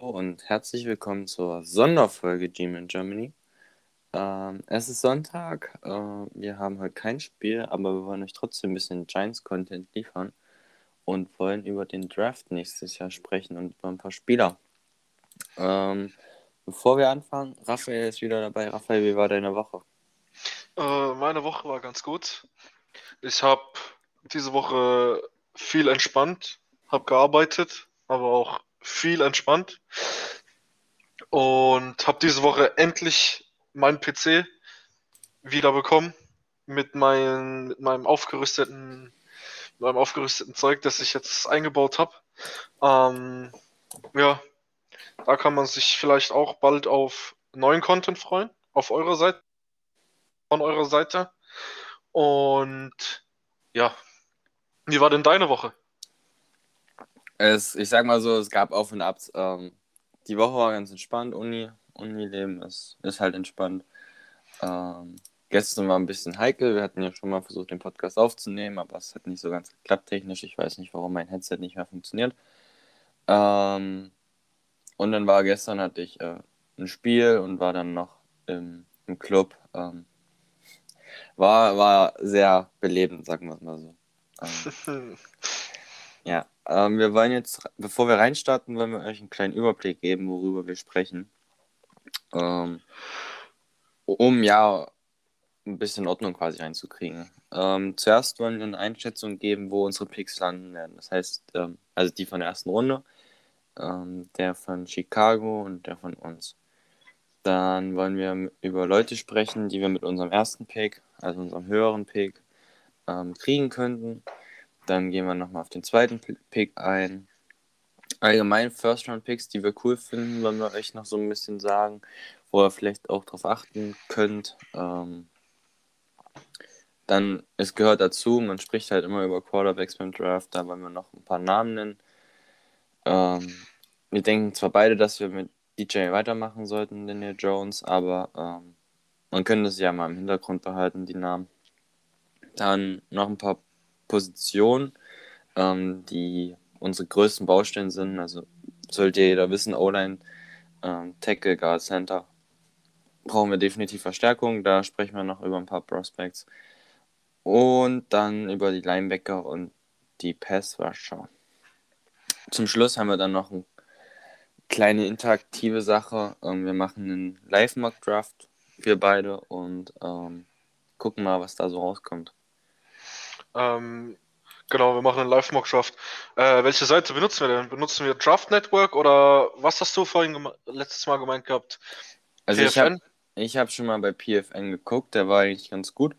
und herzlich willkommen zur Sonderfolge Gym in Germany. Ähm, es ist Sonntag, äh, wir haben heute kein Spiel, aber wir wollen euch trotzdem ein bisschen Giants-Content liefern und wollen über den Draft nächstes Jahr sprechen und über ein paar Spieler. Ähm, bevor wir anfangen, Raphael ist wieder dabei. Raphael, wie war deine Woche? Äh, meine Woche war ganz gut. Ich habe diese Woche viel entspannt, habe gearbeitet, aber auch viel entspannt und habe diese Woche endlich meinen PC wieder bekommen mit, mein, mit meinem aufgerüsteten mit meinem aufgerüsteten Zeug, das ich jetzt eingebaut habe. Ähm, ja, da kann man sich vielleicht auch bald auf neuen Content freuen, auf eurer Seite, von eurer Seite. Und ja, wie war denn deine Woche? Es, ich sag mal so, es gab Auf und Abs. Ähm, die Woche war ganz entspannt, Uni, Uni-Leben ist, ist halt entspannt. Ähm, gestern war ein bisschen heikel, wir hatten ja schon mal versucht, den Podcast aufzunehmen, aber es hat nicht so ganz geklappt technisch. Ich weiß nicht, warum mein Headset nicht mehr funktioniert. Ähm, und dann war gestern hatte ich äh, ein Spiel und war dann noch im, im Club. Ähm, war, war sehr belebend, sagen wir es mal so. Ähm, ja, ähm, wir wollen jetzt, bevor wir reinstarten, wollen wir euch einen kleinen Überblick geben, worüber wir sprechen. Ähm, um ja ein bisschen Ordnung quasi reinzukriegen. Ähm, zuerst wollen wir eine Einschätzung geben, wo unsere Picks landen werden. Das heißt, ähm, also die von der ersten Runde, ähm, der von Chicago und der von uns. Dann wollen wir über Leute sprechen, die wir mit unserem ersten Pick, also unserem höheren Pick, ähm, kriegen könnten. Dann gehen wir nochmal auf den zweiten Pick ein. Allgemein First-Round-Picks, die wir cool finden, wollen wir euch noch so ein bisschen sagen, wo ihr vielleicht auch drauf achten könnt. Ähm, dann, es gehört dazu, man spricht halt immer über Quarterbacks beim Draft, da wollen wir noch ein paar Namen nennen. Ähm, wir denken zwar beide, dass wir mit DJ weitermachen sollten, Daniel Jones, aber ähm, man könnte es ja mal im Hintergrund behalten, die Namen. Dann noch ein paar Positionen, ähm, die unsere größten Baustellen sind. Also sollte jeder wissen, O-Line, ähm, Tackle, Guard, Center. Brauchen wir definitiv Verstärkung. Da sprechen wir noch über ein paar Prospects. Und dann über die Linebacker und die Pass-Rusher. Zum Schluss haben wir dann noch eine kleine interaktive Sache. Ähm, wir machen einen Live-Mock-Draft, wir beide, und ähm, gucken mal, was da so rauskommt. Ähm, genau, wir machen einen Live-Mock-Draft. Äh, welche Seite benutzen wir denn? Benutzen wir Draft Network oder was hast du vorhin letztes Mal gemeint gehabt? Also PFN? ich habe hab schon mal bei PFN geguckt, der war eigentlich ganz gut.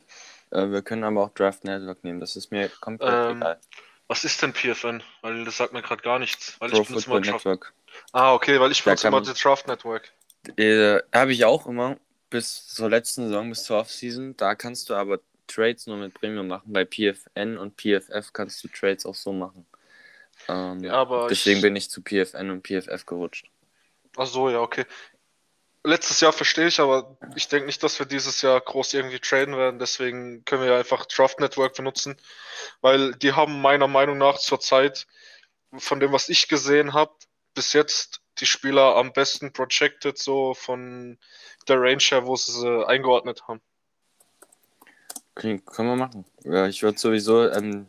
Äh, wir können aber auch Draft Network nehmen, das ist mir komplett ähm, egal. Was ist denn PFN? Weil das sagt mir gerade gar nichts. Weil Pro ich benutze Football Network. Ah, okay, weil ich benutze immer das Draft Network. Äh, habe ich auch immer bis zur letzten Saison, bis zur Offseason. Da kannst du aber Trades nur mit Premium machen. Bei PFN und PFF kannst du Trades auch so machen. Ähm, ja, aber deswegen ich... bin ich zu PFN und PFF gerutscht. Ach so, ja, okay. Letztes Jahr verstehe ich, aber ich denke nicht, dass wir dieses Jahr groß irgendwie traden werden. Deswegen können wir einfach Draft Network benutzen, weil die haben meiner Meinung nach zurzeit, von dem, was ich gesehen habe, bis jetzt die Spieler am besten projected, so von der Range her, wo sie sie eingeordnet haben. Können wir machen. Ja, ich würde sowieso ähm,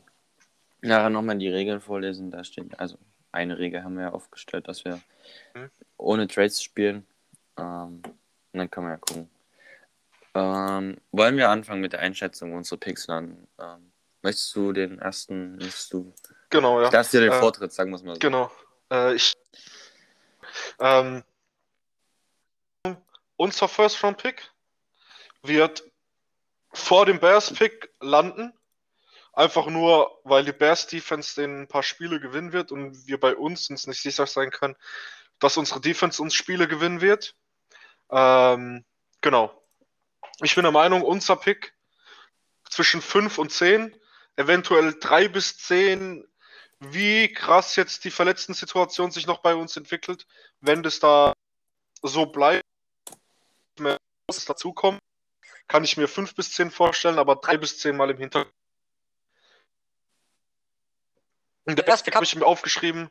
nachher nochmal die Regeln vorlesen. Da steht, also eine Regel haben wir ja aufgestellt, dass wir mhm. ohne Trades spielen. Ähm, und dann können wir ja gucken. Ähm, wollen wir anfangen mit der Einschätzung unserer Picks dann? Ähm, möchtest du den ersten, möchtest du... Genau, ja. Ich lasse dir den äh, Vortritt, sagen wir es mal so. Genau. Äh, ich, ähm, unser First-Round-Pick wird vor dem Bears-Pick landen. Einfach nur, weil die Bears-Defense den ein paar Spiele gewinnen wird und wir bei uns uns nicht sicher sein können, dass unsere Defense uns Spiele gewinnen wird. Ähm, genau. Ich bin der Meinung, unser Pick zwischen 5 und 10, eventuell 3 bis 10, wie krass jetzt die verletzten Situation sich noch bei uns entwickelt, wenn das da so bleibt, muss dazukommen kann ich mir fünf bis zehn vorstellen, aber drei bis zehn Mal im Hintergrund. Und der erste habe ich mir aufgeschrieben.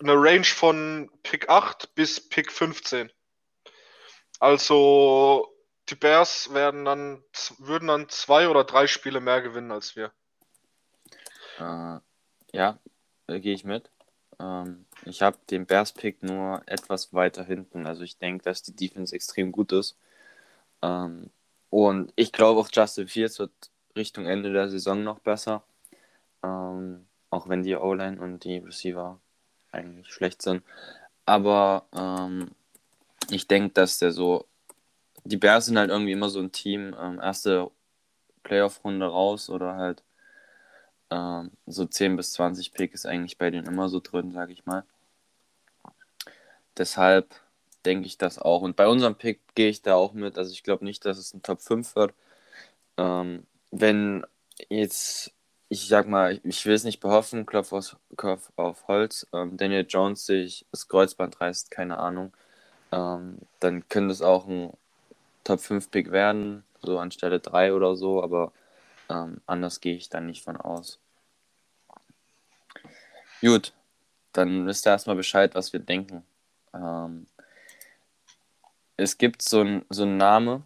eine Range von Pick 8 bis Pick 15. Also die Bears werden dann, würden dann zwei oder drei Spiele mehr gewinnen als wir. Äh, ja, gehe ich mit. Ähm, ich habe den Bears-Pick nur etwas weiter hinten. Also ich denke, dass die Defense extrem gut ist. Ähm, und ich glaube auch Justin Fields wird Richtung Ende der Saison noch besser. Ähm, auch wenn die O-Line und die Receiver eigentlich schlecht sind. Aber ähm, ich denke, dass der so. Die Bears sind halt irgendwie immer so ein Team. Ähm, erste Playoff-Runde raus oder halt ähm, so 10 bis 20 Pick ist eigentlich bei denen immer so drin, sag ich mal. Deshalb denke ich das auch. Und bei unserem Pick gehe ich da auch mit. Also ich glaube nicht, dass es ein Top 5 wird. Ähm, wenn jetzt, ich sag mal, ich will es nicht behoffen, Klopf, aus, Klopf auf Holz, ähm, Daniel Jones sich das Kreuzband reißt, keine Ahnung, ähm, dann könnte es auch ein Top 5 Pick werden, so anstelle 3 oder so, aber ähm, anders gehe ich dann nicht von aus. Gut, dann wisst ihr erstmal Bescheid, was wir denken. Ähm, es gibt so einen so Name.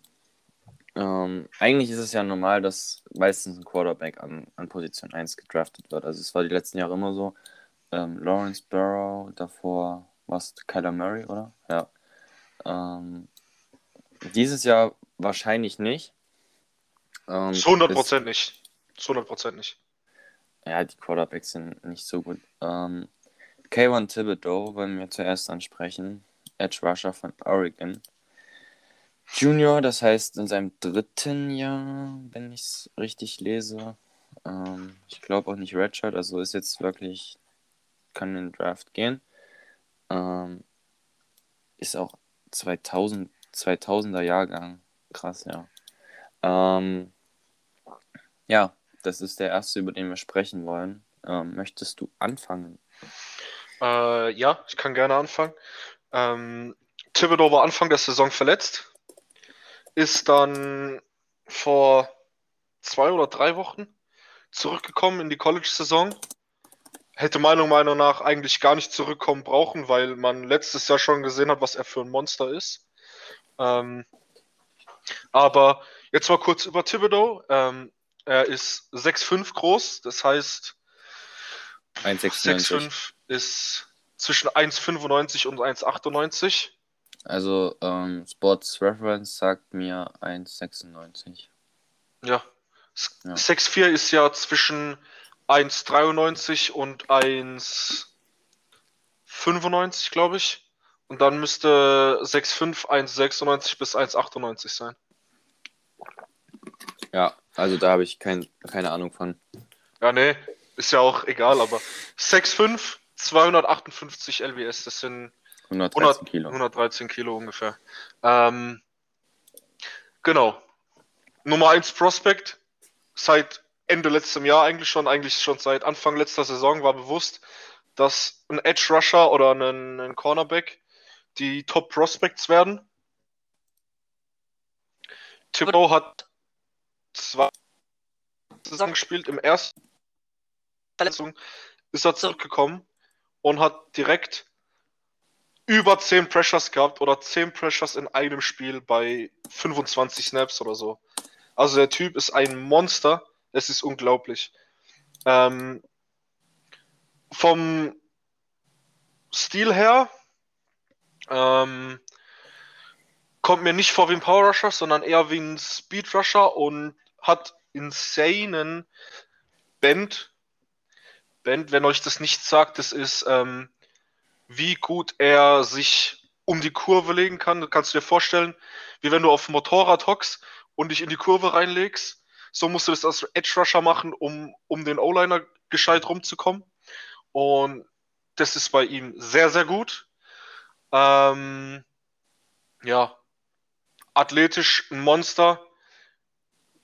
Ähm, eigentlich ist es ja normal, dass meistens ein Quarterback an, an Position 1 gedraftet wird. Also es war die letzten Jahre immer so. Ähm, Lawrence Burrow, davor war es Kyler Murray, oder? Ja. Ähm, dieses Jahr wahrscheinlich nicht. Ähm, Zu 100% nicht. Zu 100% nicht. Ja, die Quarterbacks sind nicht so gut. Ähm, K1 Thibodeau wollen wir zuerst ansprechen. Edge Rusher von Oregon. Junior, das heißt in seinem dritten Jahr, wenn ich es richtig lese. Ähm, ich glaube auch nicht Redshirt, also ist jetzt wirklich, kann in den Draft gehen. Ähm, ist auch 2000, 2000er Jahrgang. Krass, ja. Ähm, ja, das ist der erste, über den wir sprechen wollen. Ähm, möchtest du anfangen? Äh, ja, ich kann gerne anfangen. Ähm, Thibodeau war Anfang der Saison verletzt, ist dann vor zwei oder drei Wochen zurückgekommen in die College-Saison. Hätte meiner Meinung nach eigentlich gar nicht zurückkommen brauchen, weil man letztes Jahr schon gesehen hat, was er für ein Monster ist. Ähm, aber jetzt mal kurz über Thibodeau. Ähm, er ist 6'5 groß, das heißt 6'5 ist zwischen 1,95 und 1,98. Also ähm, Sports Reference sagt mir 1,96. Ja. ja. 6'4 ist ja zwischen 1,93 und 1,95, glaube ich. Und dann müsste 6,5, 1,96 bis 1,98 sein. Ja, also da habe ich kein, keine Ahnung von. Ja, nee, ist ja auch egal, aber 6,5, 258 LWS, das sind 113 100, Kilo. 113 Kilo ungefähr. Ähm, genau. Nummer 1 Prospect. Seit Ende letztem Jahr eigentlich schon, eigentlich schon seit Anfang letzter Saison war bewusst, dass ein Edge Rusher oder ein, ein Cornerback die Top Prospects werden. Thibaut hat zwei Saison gespielt. Im ersten Verletzung ist er zurückgekommen und hat direkt über 10 Pressures gehabt oder 10 Pressures in einem Spiel bei 25 Snaps oder so. Also der Typ ist ein Monster. Es ist unglaublich. Ähm, vom Stil her ähm, kommt mir nicht vor wie ein Power Rusher, sondern eher wie ein Speed Rusher und hat insanen Bend. Bend, wenn euch das nicht sagt, das ist, ähm, wie gut er sich um die Kurve legen kann. Das kannst du dir vorstellen, wie wenn du auf dem Motorrad hockst und dich in die Kurve reinlegst. So musst du das als Edge Rusher machen, um, um den O-Liner gescheit rumzukommen. Und das ist bei ihm sehr, sehr gut. Ähm, ja, athletisch ein Monster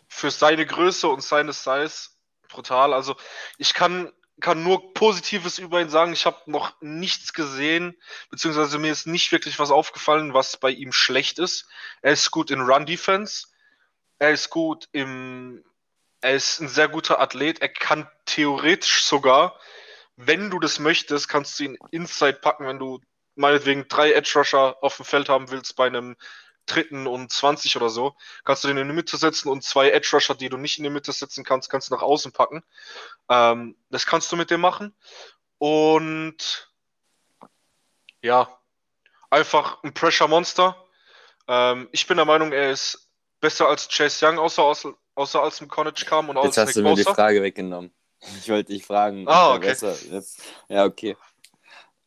für seine Größe und seine Size brutal. Also ich kann, kann nur Positives über ihn sagen. Ich habe noch nichts gesehen, beziehungsweise mir ist nicht wirklich was aufgefallen, was bei ihm schlecht ist. Er ist gut in Run Defense. Er ist gut im, er ist ein sehr guter Athlet. Er kann theoretisch sogar, wenn du das möchtest, kannst du ihn Inside packen, wenn du meinetwegen drei Edge Rusher auf dem Feld haben willst bei einem dritten und 20 oder so, kannst du den in die Mitte setzen und zwei Edge Rusher, die du nicht in die Mitte setzen kannst, kannst du nach außen packen. Ähm, das kannst du mit dem machen. Und ja, einfach ein Pressure Monster. Ähm, ich bin der Meinung, er ist besser als Chase Young, außer, außer, außer als im College kam und Jetzt als hast du mir die Frage weggenommen. Ich wollte dich fragen. Ah, okay. besser ist. Ja, okay.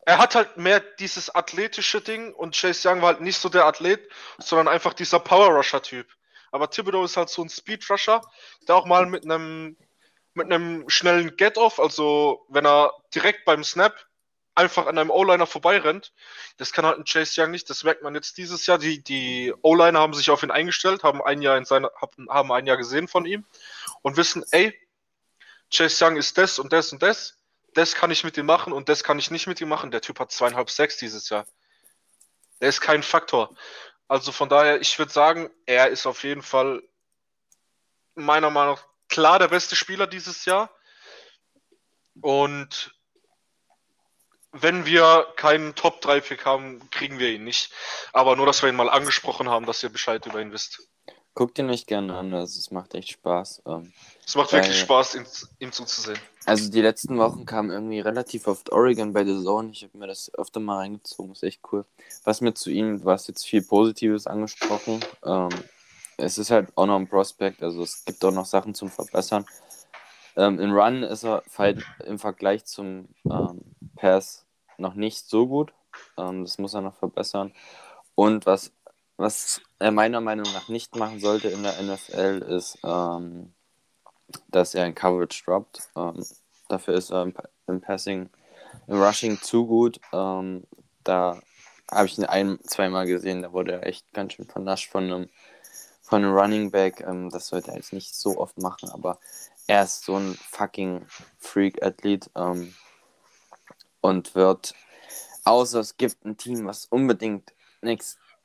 Er hat halt mehr dieses athletische Ding und Chase Young war halt nicht so der Athlet, sondern einfach dieser Power Rusher Typ. Aber Thibodeau ist halt so ein Speed Rusher, der auch mal mit einem mit einem schnellen Get-Off, also wenn er direkt beim Snap einfach an einem O-Liner vorbeirennt, das kann halt ein Chase Young nicht. Das merkt man jetzt dieses Jahr. Die, die O-Liner haben sich auf ihn eingestellt, haben ein Jahr in seiner, haben ein Jahr gesehen von ihm und wissen, ey, Chase Young ist das und das und das. Das kann ich mit ihm machen und das kann ich nicht mit ihm machen. Der Typ hat zweieinhalb Sacks dieses Jahr. Der ist kein Faktor. Also von daher, ich würde sagen, er ist auf jeden Fall meiner Meinung nach klar der beste Spieler dieses Jahr. Und wenn wir keinen Top-3-Pick haben, kriegen wir ihn nicht. Aber nur, dass wir ihn mal angesprochen haben, dass ihr Bescheid über ihn wisst. Guck dir nicht gerne an, also es macht echt Spaß. Ähm, Es macht Ja, wirklich. Spaß, ihm, ihm zuzusehen. Also die letzten Wochen kamen irgendwie relativ oft Oregon bei The Zone. Ich habe mir das öfter mal reingezogen, ist echt cool. Was mir zu ihm, du hast jetzt viel Positives angesprochen. Ähm, es ist halt auch noch ein Prospect, also es gibt auch noch Sachen zum Verbessern. Ähm, in Run ist er halt im Vergleich zum ähm, Pass noch nicht so gut. Ähm, das muss er noch verbessern. Und was, was er meiner Meinung nach nicht machen sollte in der NFL ist, ähm, dass er in Coverage droppt. Ähm, dafür ist er im, im Passing, im Rushing zu gut. Ähm, da habe ich ihn ein, zweimal gesehen, da wurde er echt ganz schön vernascht von einem, von einem Running Back. Ähm, das sollte er jetzt nicht so oft machen, aber er ist so ein fucking Freak-Athlet ähm, und wird, außer es gibt ein Team, was unbedingt ein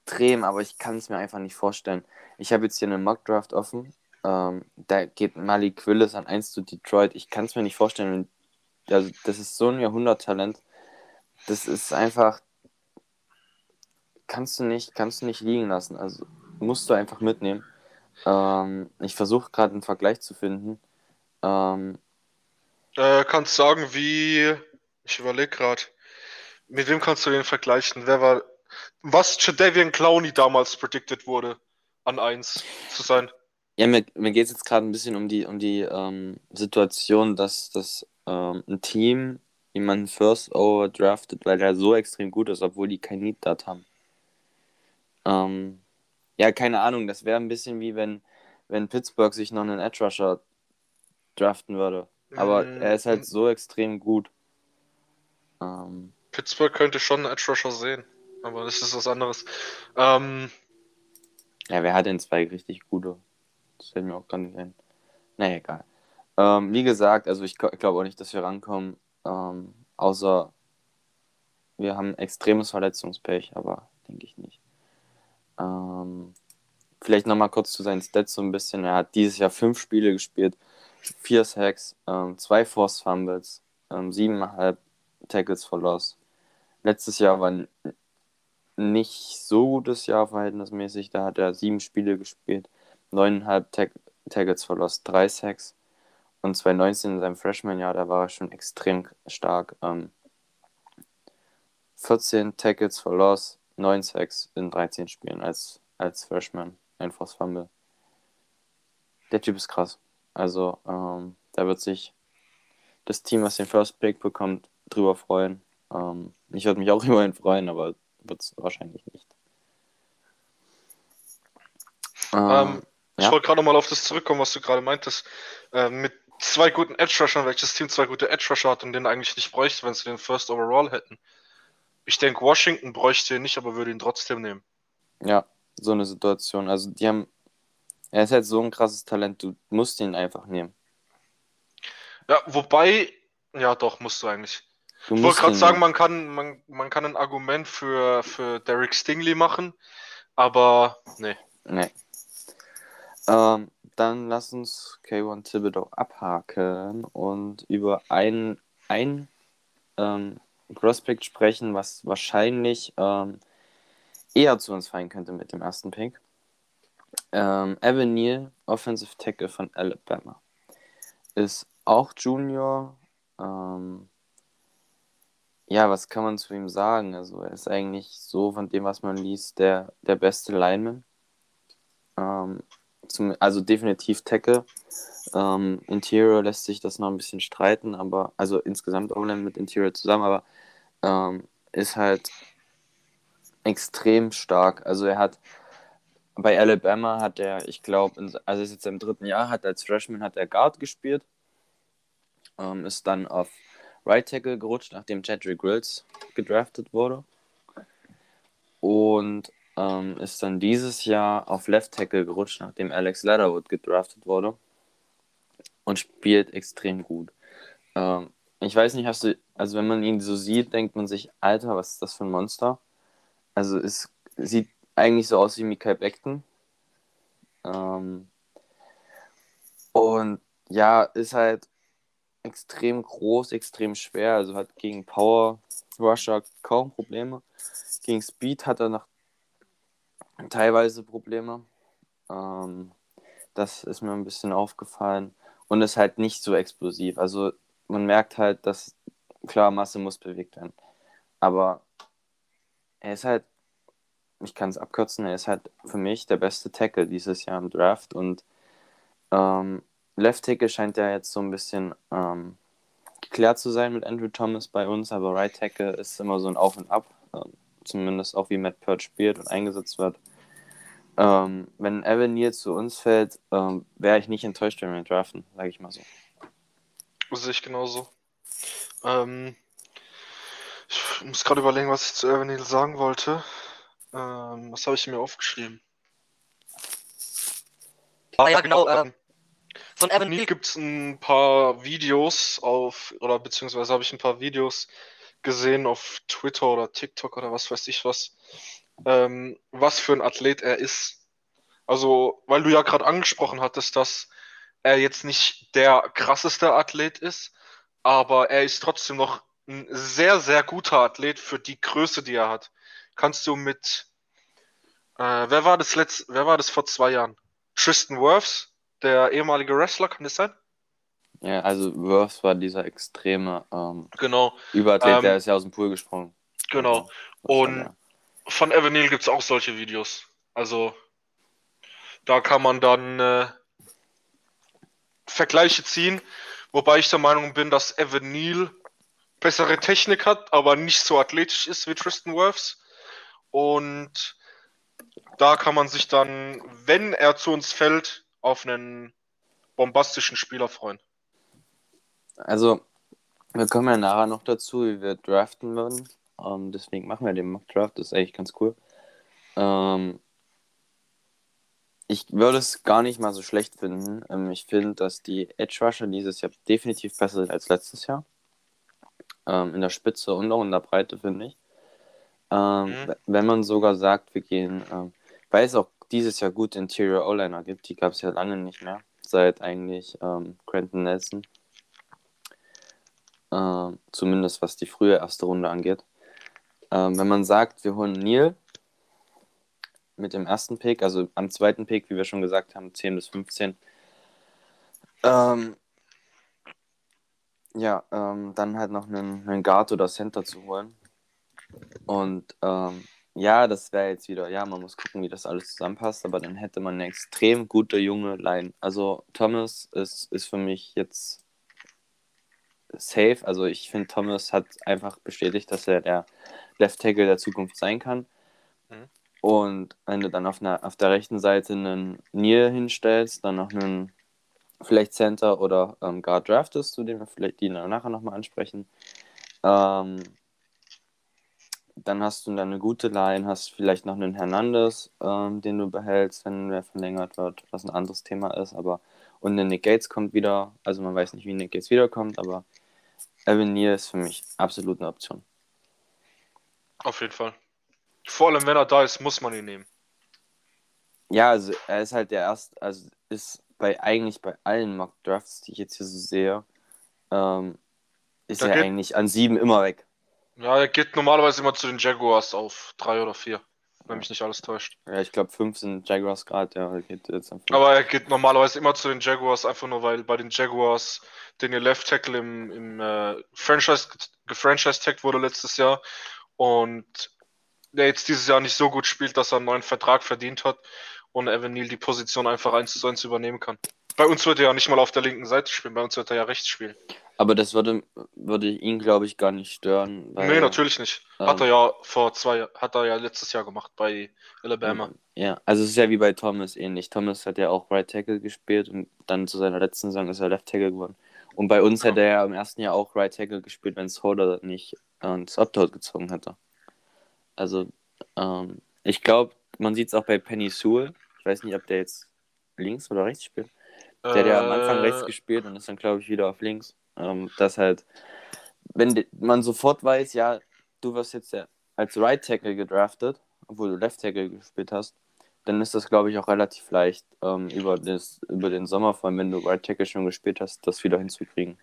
extrem, aber ich kann es mir einfach nicht vorstellen. Ich habe jetzt hier einen Mock-Draft offen. Ähm, da geht Malik Willis an 1 zu Detroit. Ich kann es mir nicht vorstellen. Also, das ist so ein Jahrhunderttalent. Das ist einfach. Kannst du nicht, kannst du nicht liegen lassen. Also musst du einfach mitnehmen. Ähm, ich versuche gerade einen Vergleich zu finden. Ähm, Äh, kannst sagen, wie. Ich überlege gerade. Mit wem kannst du den vergleichen? Wer war. Was Jadavian Clowney damals predicted wurde, an 1 zu sein? ja, mir, mir geht es jetzt gerade ein bisschen um die, um die ähm, Situation, dass, dass ähm, ein Team jemanden First Over draftet, weil er so extrem gut ist, obwohl die kein Need Dart haben. Ähm, ja, keine Ahnung, das wäre ein bisschen wie wenn, wenn Pittsburgh sich noch einen Edge Rusher draften würde. Aber Mm, er ist halt so extrem gut. Ähm, Pittsburgh könnte schon einen Edge Rusher sehen, aber das ist was anderes. Ähm, ja, wer hat denn zwei richtig gute? Das fällt mir auch gar nicht ein. Naja, egal. Ähm, wie gesagt, also ich glaube auch nicht, dass wir rankommen. Ähm, außer wir haben extremes Verletzungspech, aber denke ich nicht. Ähm, vielleicht nochmal kurz zu seinen Stats so ein bisschen. Er hat dieses Jahr fünf Spiele gespielt, vier Sacks, ähm, zwei Forced Fumbles, ähm, siebeneinhalb Tackles for Loss. Letztes Jahr war ein nicht so gutes Jahr verhältnismäßig. Da hat er sieben Spiele gespielt, neuneinhalb Tag Tackles for Loss, drei Sacks. Und 2019 in seinem Freshman-Jahr, da war er schon extrem stark. Ähm, 14 Tackles Loss, 9 Sacks in 13 Spielen als, als Freshman, ein Force Fumble. Der Typ ist krass. Also, ähm, da wird sich das Team, was den First Pick bekommt, drüber freuen. Ähm, ich würde mich auch ihn freuen, aber wird es wahrscheinlich nicht. ähm, ich ja. wollte gerade nochmal auf das zurückkommen, was du gerade meintest. Ähm, mit zwei guten Edge Rushern, welches Team zwei gute Edge Rusher hat und den eigentlich nicht bräuchte, wenn sie den First Overall hätten. Ich denke, Washington bräuchte ihn nicht, aber würde ihn trotzdem nehmen. Ja, so eine Situation. Also die haben, er ist halt so ein krasses Talent, du musst ihn einfach nehmen. Ja, wobei, ja doch, musst du eigentlich. Ich wollte gerade sagen, man kann, man, man kann ein Argument für, für Derek Stingley machen, aber nee. Nee. Ähm, dann lass uns K1 Thibodeau abhaken und über einen, einen ähm, Prospect sprechen, was wahrscheinlich ähm, eher zu uns fallen könnte mit dem ersten Pick. Ähm, Evan Neal, Offensive Tackle von Alabama. Ist auch Junior. Ähm, ja, was kann man zu ihm sagen? Also er ist eigentlich so von dem, was man liest, der, der beste Lineman. Ähm, zum, also definitiv Tackle. Ähm, Interior lässt sich das noch ein bisschen streiten, aber also insgesamt auch mit Interior zusammen, aber ähm, ist halt extrem stark. Also er hat bei Alabama hat er, ich glaube, also ist jetzt im dritten Jahr, hat als Freshman hat er Guard gespielt, ähm, ist dann auf Right Tackle gerutscht, nachdem Jedrick Grills gedraftet wurde und ähm, ist dann dieses Jahr auf Left Tackle gerutscht, nachdem Alex Leatherwood gedraftet wurde und spielt extrem gut. Ähm, ich weiß nicht, hast du, also wenn man ihn so sieht, denkt man sich, Alter, was ist das für ein Monster? Also es sieht eigentlich so aus wie Mikael Beckton. Ähm, und ja, ist halt extrem groß, extrem schwer. Also hat gegen Power Rusher kaum Probleme. Gegen Speed hat er noch teilweise Probleme. Ähm, das ist mir ein bisschen aufgefallen. Und ist halt nicht so explosiv. Also man merkt halt, dass klar, Masse muss bewegt werden. Aber er ist halt, ich kann es abkürzen, er ist halt für mich der beste Tackle dieses Jahr im Draft und ähm, Left Tackle scheint ja jetzt so ein bisschen ähm, geklärt zu sein mit Andrew Thomas bei uns, aber Right Tackle ist immer so ein Auf und Ab, ähm, zumindest auch wie Matt Pert spielt und eingesetzt wird. Ähm, wenn Evan Neal zu uns fällt, ähm, wäre ich nicht enttäuscht, wenn wir ihn draften, sage ich mal so. Sehe ich genauso. Ähm, ich muss gerade überlegen, was ich zu Evan Neal sagen wollte. Ähm, was habe ich mir aufgeschrieben? Ah ja, genau. Ähm, von Evan Neal gibt es ein paar Videos auf, oder beziehungsweise habe ich ein paar Videos gesehen auf Twitter oder TikTok oder was weiß ich was, ähm, was für ein Athlet er ist. Also, weil du ja gerade angesprochen hattest, dass er jetzt nicht der krasseste Athlet ist, aber er ist trotzdem noch ein sehr, sehr guter Athlet für die Größe, die er hat. Kannst du mit, äh, wer war das letzt, wer war das vor zwei Jahren? Tristan Wirfs, der ehemalige Wrestler, kann das sein? Ja, also Wirfs war dieser extreme ähm, genau. Überathlet, ähm, der ist ja aus dem Pool gesprungen. Genau. Also, Und ja. von Evan Neal gibt es auch solche Videos. Also da kann man dann äh, Vergleiche ziehen, wobei ich der Meinung bin, dass Evan Neal bessere Technik hat, aber nicht so athletisch ist wie Tristan Wirfs. Und da kann man sich dann, wenn er zu uns fällt, auf einen bombastischen Spieler freuen. Also, wir kommen ja nachher noch dazu, wie wir draften würden. Ähm, deswegen machen wir den Mock Draft, das ist eigentlich ganz cool. Ähm, ich würde es gar nicht mal so schlecht finden. Ähm, ich finde, dass die Edge Rusher dieses Jahr definitiv besser sind als letztes Jahr. In der Spitze und auch in der Breite, finde ich. Mhm. Wenn man sogar sagt, wir gehen, weil es auch dieses Jahr gute Interior O-Liner gibt, die gab es ja lange nicht mehr, seit eigentlich ähm, Quentin Nelson. Ähm, zumindest was die frühe erste Runde angeht. Ähm, wenn man sagt, wir holen Neil, mit dem ersten Pick, also am zweiten Pick, wie wir schon gesagt haben, 10 bis 15. Ähm, ja, ähm, dann halt noch einen, einen Guard oder Center zu holen. Und ähm, ja, das wäre jetzt wieder, ja, man muss gucken, wie das alles zusammenpasst, aber dann hätte man eine extrem gute junge Line. Also Thomas ist, ist für mich jetzt safe. Also ich finde, Thomas hat einfach bestätigt, dass er der Left Tackle der Zukunft sein kann. Mhm. Und wenn du dann auf, einer, auf der rechten Seite einen Neil hinstellst, dann noch einen vielleicht Center oder ähm, Guard draftest, zu dem wir vielleicht die nachher nochmal ansprechen, ähm, dann hast du dann eine gute Line, hast vielleicht noch einen Hernandez, ähm, den du behältst, wenn der verlängert wird, was ein anderes Thema ist, aber und der Nick Gates kommt wieder, also man weiß nicht, wie Nick Gates wiederkommt, aber Evan Neal ist für mich absolut eine Option. Auf jeden Fall. Vor allem, wenn er da ist, muss man ihn nehmen. Ja, also er ist halt der erste, also ist bei eigentlich bei allen Mock Drafts, die ich jetzt hier so sehe, ähm, ist Da ja geht- eigentlich an sieben immer weg. Ja, er geht normalerweise immer zu den Jaguars auf drei oder vier, wenn mich nicht alles täuscht. Ja, ich glaube, fünf sind Jaguars gerade, ja, er geht jetzt. Aber er geht normalerweise immer zu den Jaguars, einfach nur weil bei den Jaguars den ihr Left Tackle im, im äh, Franchise gefranchise tagged wurde letztes Jahr und der jetzt dieses Jahr nicht so gut spielt, dass er einen neuen Vertrag verdient hat und Evan Neal die Position einfach eins zu eins übernehmen kann. Bei uns wird er ja nicht mal auf der linken Seite spielen, bei uns wird er ja rechts spielen. Aber das würde, würde ihn, glaube ich, gar nicht stören. Weil, nee, natürlich nicht. Hat ähm, er ja vor zwei, hat er ja letztes Jahr gemacht bei Alabama. Ja, also es ist ja wie bei Thomas ähnlich. Thomas hat ja auch Right Tackle gespielt und dann zu seiner letzten Saison ist er Left Tackle geworden. Und bei uns Ja. hätte er ja im ersten Jahr auch Right Tackle gespielt, wenn Soda nicht äh, ins Opt-out gezogen hätte. Also, ähm, ich glaube, man sieht es auch bei Penny Sewell. Ich weiß nicht, ob der jetzt links oder rechts spielt. Der hat ja am Anfang Äh, rechts gespielt und ist dann, glaube ich, wieder auf links. Ähm, das halt, wenn man sofort weiß, ja, du wirst jetzt als Right Tackle gedraftet, obwohl du Left Tackle gespielt hast, dann ist das, glaube ich, auch relativ leicht, ähm, über, das, über den Sommer, vor allem wenn du Right Tackle schon gespielt hast, das wieder hinzukriegen.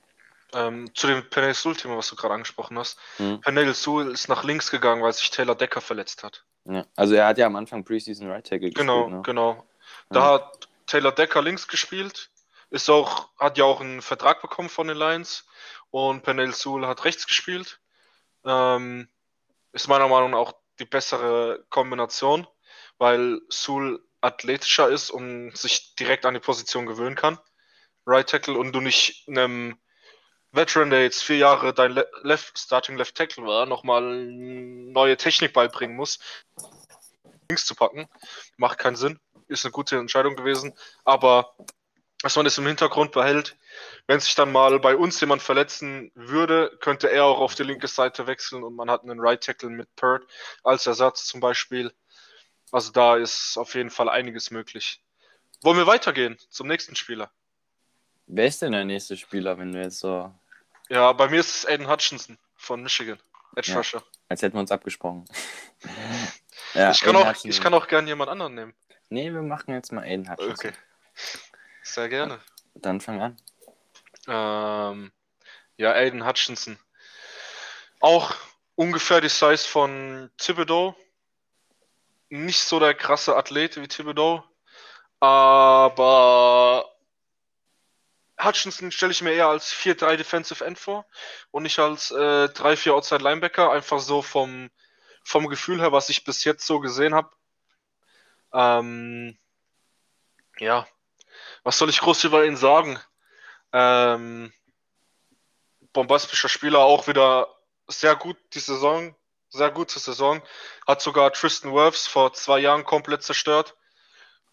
Ähm, zu dem Penel Sewell-Thema, was du gerade angesprochen hast. Mhm. Penel Sewell ist nach links gegangen, weil sich Taylor Decker verletzt hat. Ja. Also er hat ja am Anfang Preseason Right Tackle Genau, gespielt. Ne? genau. Da Ja. hat Taylor Decker links gespielt, ist auch, hat ja auch einen Vertrag bekommen von den Lions und Penel Sewell hat rechts gespielt. Ähm, ist meiner Meinung nach auch die bessere Kombination, weil Sewell athletischer ist und sich direkt an die Position gewöhnen kann. Right Tackle und du nicht einem Veteran, der jetzt vier Jahre dein Le Left, Starting Left Tackle war, nochmal neue Technik beibringen muss, links zu packen. Macht keinen Sinn. Ist eine gute Entscheidung gewesen. Aber dass man es im Hintergrund behält, wenn sich dann mal bei uns jemand verletzen würde, könnte er auch auf die linke Seite wechseln und man hat einen Right Tackle mit Pert als Ersatz zum Beispiel. Also da ist auf jeden Fall einiges möglich. Wollen wir weitergehen zum nächsten Spieler? Wer ist denn der nächste Spieler, wenn du jetzt so, Ja, bei mir ist es Aiden Hutchinson von Michigan. Edge Ja. Rusher. als hätten wir uns abgesprochen? ja, ich, kann Aiden auch, Hutchinson. ich kann auch gerne jemand anderen nehmen. Nee, wir machen jetzt mal Aiden Hutchinson. Okay. Sehr gerne. Dann fang an. Ähm, ja, Aiden Hutchinson. Auch ungefähr die Size von Thibodeau. Nicht so der krasse Athlet wie Thibodeau. Aber Hutchinson stelle ich mir eher als 4-3 Defensive End vor und nicht als äh, 3-4 Outside Linebacker. Einfach so vom, vom Gefühl her, was ich bis jetzt so gesehen habe. Ähm, ja, was soll ich groß über ihn sagen? Ähm, bombastischer Spieler, auch wieder sehr gut die Saison, sehr gute Saison. Hat sogar Tristan Wirfs vor zwei Jahren komplett zerstört.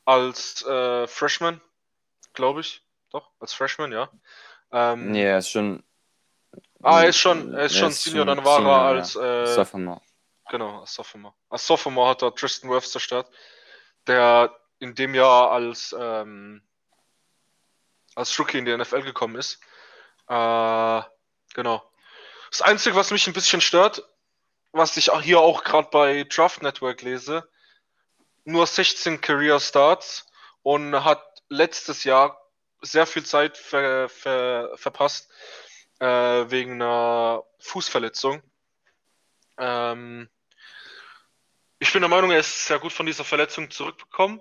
Als äh, Freshman, glaube ich. Doch, als Freshman, ja. Ähm, Nee, er ist schon. Ah, er ist schon, er ist schon Senior, dann war Senior, er als äh, Sophomore. Genau, als Sophomore. Als Sophomore hat er Tristan Wirfs zerstört, der in dem Jahr als, ähm, als Rookie in die NFL gekommen ist. Äh, genau. Das Einzige, was mich ein bisschen stört, was ich hier auch gerade bei Draft Network lese, nur 16 Career Starts und hat letztes Jahr sehr viel Zeit ver, ver, verpasst äh, wegen einer Fußverletzung. Ähm, ich bin der Meinung, er ist sehr gut von dieser Verletzung zurückbekommen.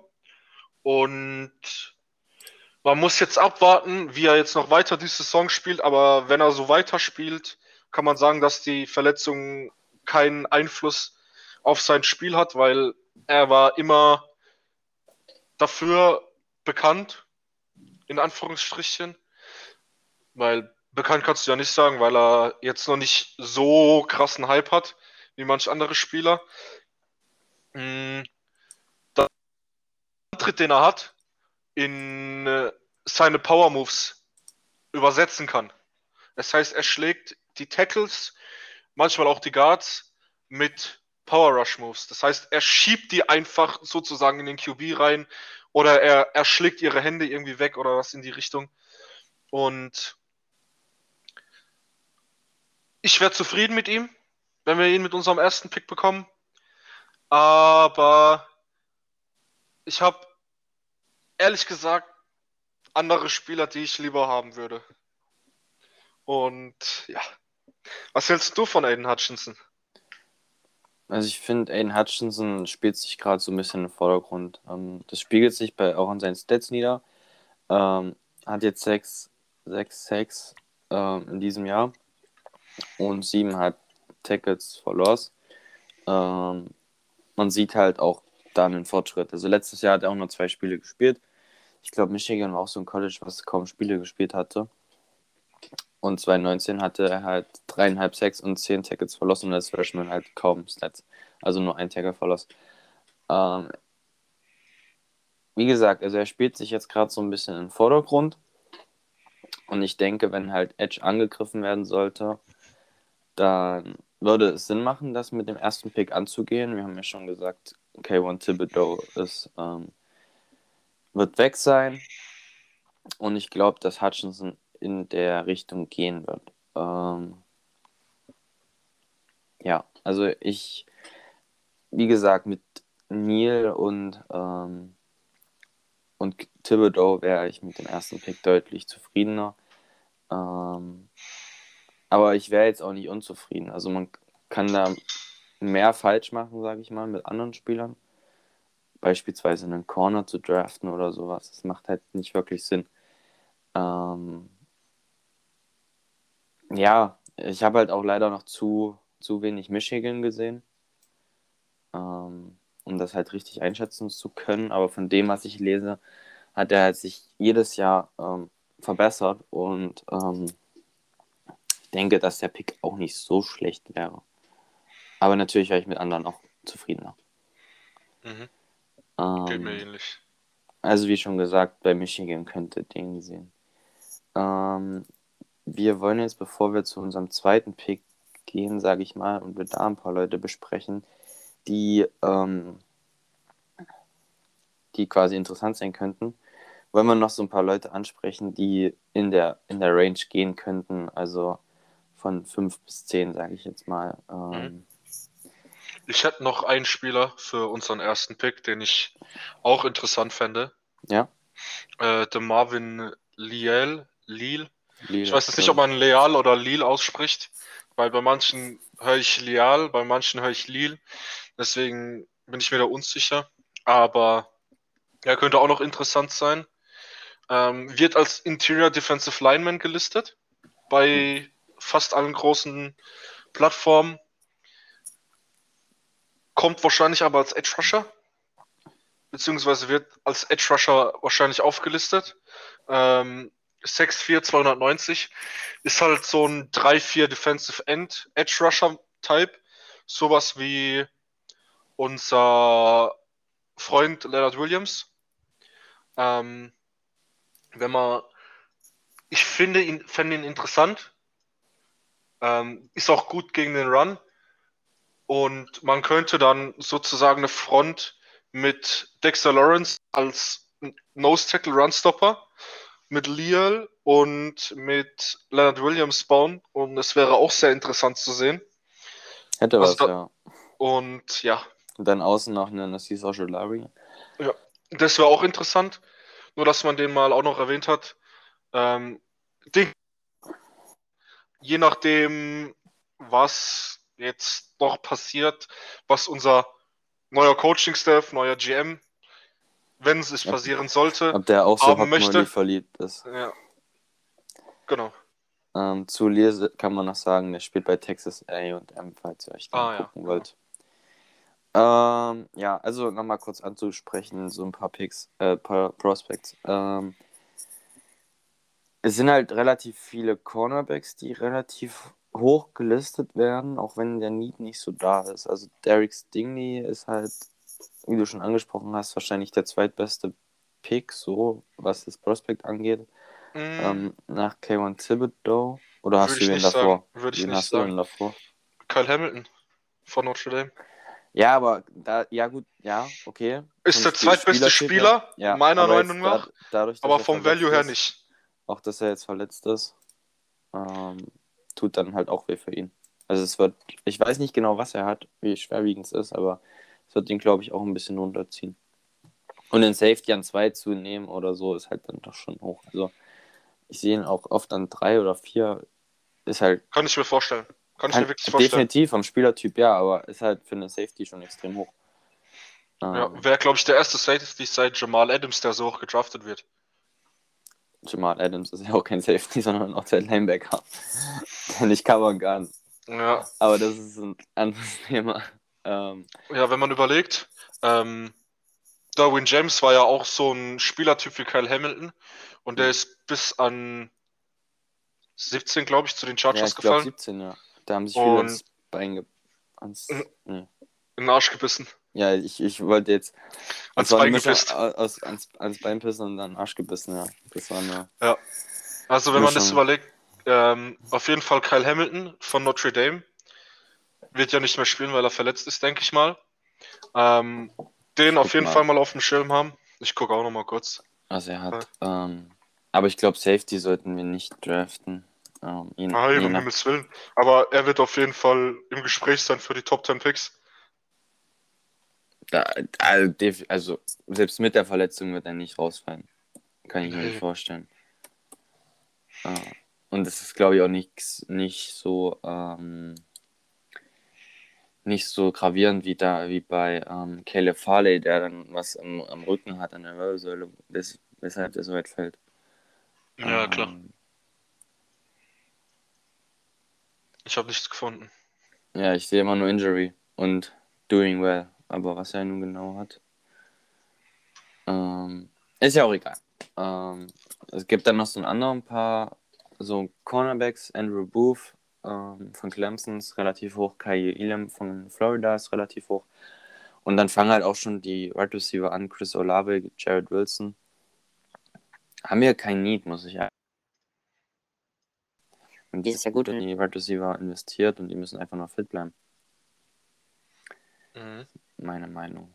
Und man muss jetzt abwarten, wie er jetzt noch weiter die Saison spielt. Aber wenn er so weiter spielt, kann man sagen, dass die Verletzung keinen Einfluss auf sein Spiel hat, weil er war immer dafür bekannt, in Anführungsstrichen. Weil bekannt kannst du ja nicht sagen, weil er jetzt noch nicht so krassen Hype hat wie manch andere Spieler. Mm, Der Antritt, den er hat, in äh, seine Power Moves übersetzen kann. Das heißt, er schlägt die Tackles, manchmal auch die Guards, mit Power Rush Moves. Das heißt, er schiebt die einfach sozusagen in den QB rein oder er, er schlägt ihre Hände irgendwie weg oder was in die Richtung. Und ich wäre zufrieden mit ihm, wenn wir ihn mit unserem ersten Pick bekommen. Aber ich habe ehrlich gesagt andere Spieler, die ich lieber haben würde. Und ja, Was hältst du von Aiden Hutchinson? Also ich finde, Aiden Hutchinson spielt sich gerade so ein bisschen im Vordergrund. Ähm, das spiegelt sich bei, auch in seinen Stats nieder. Ähm, hat jetzt sechs, sechs Sacks ähm, in diesem Jahr und sieben hat Tackles for Loss. Ähm, man sieht halt auch da einen Fortschritt. Also letztes Jahr hat er auch nur zwei Spiele gespielt. Ich glaube, Michigan war auch so ein College, was kaum Spiele gespielt hatte. Und 2019 hatte er halt dreieinhalb Sacks und zehn Tackles verlost und als Freshman halt kaum Stats. Also nur ein Tackle verlost. Ähm, wie gesagt, also er spielt sich jetzt gerade so ein bisschen im Vordergrund. Und ich denke, wenn halt Edge angegriffen werden sollte, dann würde es Sinn machen, das mit dem ersten Pick anzugehen. Wir haben ja schon gesagt, K1 Thibodeau ist, ähm, wird weg sein. Und ich glaube, dass Hutchinson in der Richtung gehen wird. Ähm, ja, also ich, wie gesagt, mit Neil und, ähm, und Thibodeau wäre ich mit dem ersten Pick deutlich zufriedener. Ähm, aber ich wäre jetzt auch nicht unzufrieden. Also man kann da mehr falsch machen, sage ich mal, mit anderen Spielern. Beispielsweise einen Corner zu draften oder sowas. Das macht halt nicht wirklich Sinn. Ähm, ja, ich habe halt auch leider noch zu, zu wenig Michigan gesehen, ähm, um das halt richtig einschätzen zu können. Aber von dem, was ich lese, hat er halt sich jedes Jahr ähm, verbessert und ähm, denke, dass der Pick auch nicht so schlecht wäre. Aber natürlich wäre ich mit anderen auch zufriedener. Mhm. Ähm, Geht mir ähnlich. Also wie schon gesagt, bei Michigan könnte Ding sehen. Ähm, wir wollen jetzt, bevor wir zu unserem zweiten Pick gehen, sage ich mal, und wir da ein paar Leute besprechen, die, ähm, die quasi interessant sein könnten, wollen wir noch so ein paar Leute ansprechen, die in der, in der Range gehen könnten. Also von 5 bis 10, sage ich jetzt mal. Ähm, mhm. ich hätte noch einen Spieler für unseren ersten Pick, den ich auch interessant fände. Ja. Äh, der Marvin Liel. Liel. Liel ich weiß jetzt nicht, ob man Leal oder Lil ausspricht, weil bei manchen höre ich Leal, bei manchen höre ich Lil. Deswegen bin ich mir da unsicher. Aber er könnte auch noch interessant sein. Ähm, wird als Interior Defensive Lineman gelistet bei fast allen großen Plattformen. Kommt wahrscheinlich aber als Edge Rusher, beziehungsweise wird als Edge Rusher wahrscheinlich aufgelistet. Ähm, 6'4, 290 ist halt so ein 3-4 Defensive End Edge Rusher Type. Sowas wie unser Freund Leonard Williams. Ähm, wenn man, ich finde ihn, fände ihn interessant, ähm, ist auch gut gegen den Run. Und man könnte dann sozusagen eine Front mit Dexter Lawrence als Nose Tackle Run Stopper, mit Leal und mit Leonard Williams bauen. Und es wäre auch sehr interessant zu sehen. Hätte was, da, ja. Und ja. Und dann außen noch eine Nassis Larry. Ja, das wäre auch interessant. Nur, dass man den mal auch noch erwähnt hat. Ähm, den je nachdem, was jetzt noch passiert, was unser neuer Coaching-Staff, neuer GM, wenn es passieren sollte, ob der auch so haben möchte. verliebt ist. Ja. Genau. Ähm, zu Lear kann man noch sagen, der spielt bei Texas A&M, falls ihr euch da ah, gucken ja. wollt. Ähm, ja, also nochmal kurz anzusprechen, so ein paar Picks, äh, paar Prospects. Ähm, es sind halt relativ viele Cornerbacks, die relativ hoch gelistet werden, auch wenn der Need nicht so da ist. Also Derek Stingley ist halt, wie du schon angesprochen hast, wahrscheinlich der zweitbeste Pick, so was das Prospect angeht. Mm. Ähm, nach K1 Thibodeau. Oder hast Würde du den davor? Würde ich Wen nicht hast sagen. du den davor? Kyle Hamilton von Notre Dame. Ja, aber da, ja gut, ja, okay. Ist der zweitbeste Spieler, Spieler ja, meiner Meinung nach, da, dadurch, aber vom Value her nicht auch dass er jetzt verletzt ist, ähm, tut dann halt auch weh für ihn. Also es wird, ich weiß nicht genau, was er hat, wie schwerwiegend es ist, aber es wird ihn, glaube ich, auch ein bisschen runterziehen. Und den Safety an zwei zu nehmen oder so, ist halt dann doch schon hoch. Also ich sehe ihn auch oft an drei oder vier ist halt. Kann ich mir vorstellen. Kann ich mir wirklich vorstellen. definitiv vom Spielertyp, ja, aber ist halt für eine Safety schon extrem hoch. Ja, Ähm, wäre, glaube ich, der erste Safety seit Jamal Adams, der so hoch gedraftet wird. Jamal Adams ist ja auch kein Safety, sondern auch der Linebacker, der nicht covern kann. Ja, Aber das ist ein anderes Thema. Ähm, ja wenn man überlegt, ähm, Darwin James war ja auch so ein Spielertyp wie Kyle Hamilton und der Mhm. ist bis an 17, glaube ich, zu den ja, Chargers ich glaube gefallen. 17, ja. Da haben sich viele Und- ans Bein ge ans, nee. In den Arsch gebissen. Ja, ich, ich wollte jetzt Ans Bein gepisst. aus, ans, ans Bein pissen und dann Arsch gebissen, ja. Das war eine, Also, wenn man das überlegt, ähm, auf jeden Fall Kyle Hamilton von Notre Dame. Wird ja nicht mehr spielen, weil er verletzt ist, denke ich mal. Ähm, den auf jeden mal. Fall mal auf dem Schirm haben. Ich gucke auch noch mal kurz. also er hat, ähm, aber ich glaube Safety sollten wir nicht draften. Ähm, je, Nein, je um Himmels Willen. Aber er wird auf jeden Fall im Gespräch sein für die Top 10 Picks. Da, also, also selbst mit der Verletzung wird er nicht rausfallen. Kann ich mir nicht vorstellen. Äh, und es ist glaube ich auch nichts nicht so ähm, nicht so gravierend wie da wie bei ähm, Caleb Farley, der dann was am, am Rücken hat an der Wirbelsäule, wes weshalb der so weit fällt. Ja, Ähm, klar. Ich habe nichts gefunden. Ja, ich sehe immer nur Injury und doing well. Aber was er nun genau hat, ähm, ist ja auch egal. Ähm, es gibt dann noch so ein anderen paar so Cornerbacks. Andrew Booth ähm, von Clemson ist relativ hoch. Kai Elam von Florida ist relativ hoch. Und dann fangen halt auch schon die Wide Receiver an. Chris Olave, Jared Wilson. Haben wir kein Need, muss ich sagen. Und dieses Jahr gut in die Wide Receiver investiert und die müssen einfach nur fit bleiben. Mhm. Meine Meinung.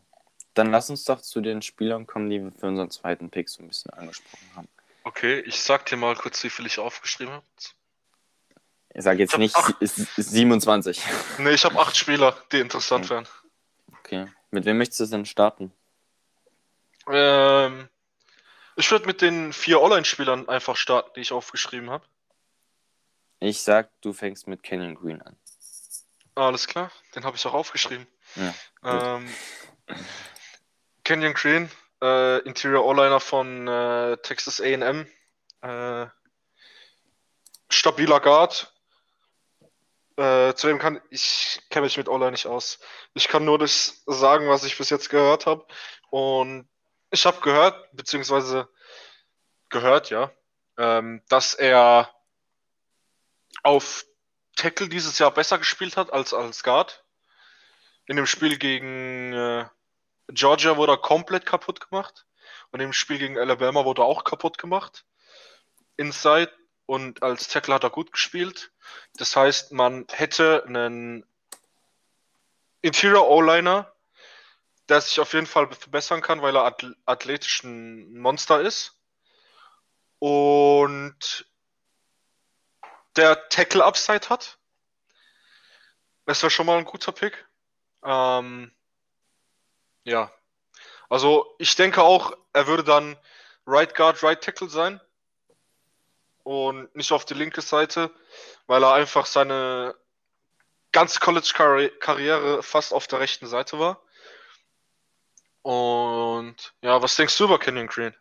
Dann lass uns doch zu den Spielern kommen, die wir für unseren zweiten Pick so ein bisschen angesprochen haben. Okay, ich sag dir mal kurz, wie viel ich aufgeschrieben habe. Ich sage jetzt Ich nicht acht. ist, ist 27. Ne, ich habe acht Spieler, die interessant Okay. wären. Okay. Mit wem möchtest du denn starten? Ähm, ich würde mit den vier Online-Spielern einfach starten, die ich aufgeschrieben habe. Ich sag, du fängst mit Canyon Green an. Alles klar, den habe ich auch aufgeschrieben. Ähm, Kenyon Green, äh, Interior O-Liner von äh, Texas AM. Äh, stabiler Guard. Äh, zudem kann ich kenne mich mit O-Line nicht aus. Ich kann nur das sagen, was ich bis jetzt gehört habe. Und ich habe gehört, beziehungsweise gehört, ja, ähm, dass er auf Tackle dieses Jahr besser gespielt hat als als Guard. In dem Spiel gegen äh, Georgia wurde er komplett kaputt gemacht. Und im Spiel gegen Alabama wurde er auch kaputt gemacht. Inside. Und als Tackle hat er gut gespielt. Das heißt, man hätte einen Interior O-Liner, der sich auf jeden Fall verbessern kann, weil er athl athletisch ein Monster ist. Und der Tackle Upside hat. Das wäre schon mal ein guter Pick. Ähm, ja. Also ich denke auch, er würde dann Right Guard, Right Tackle sein. Und nicht auf die linke Seite, weil er einfach seine ganze College-Karriere fast auf der rechten Seite war. Und ja, was denkst du über Kenyon Green?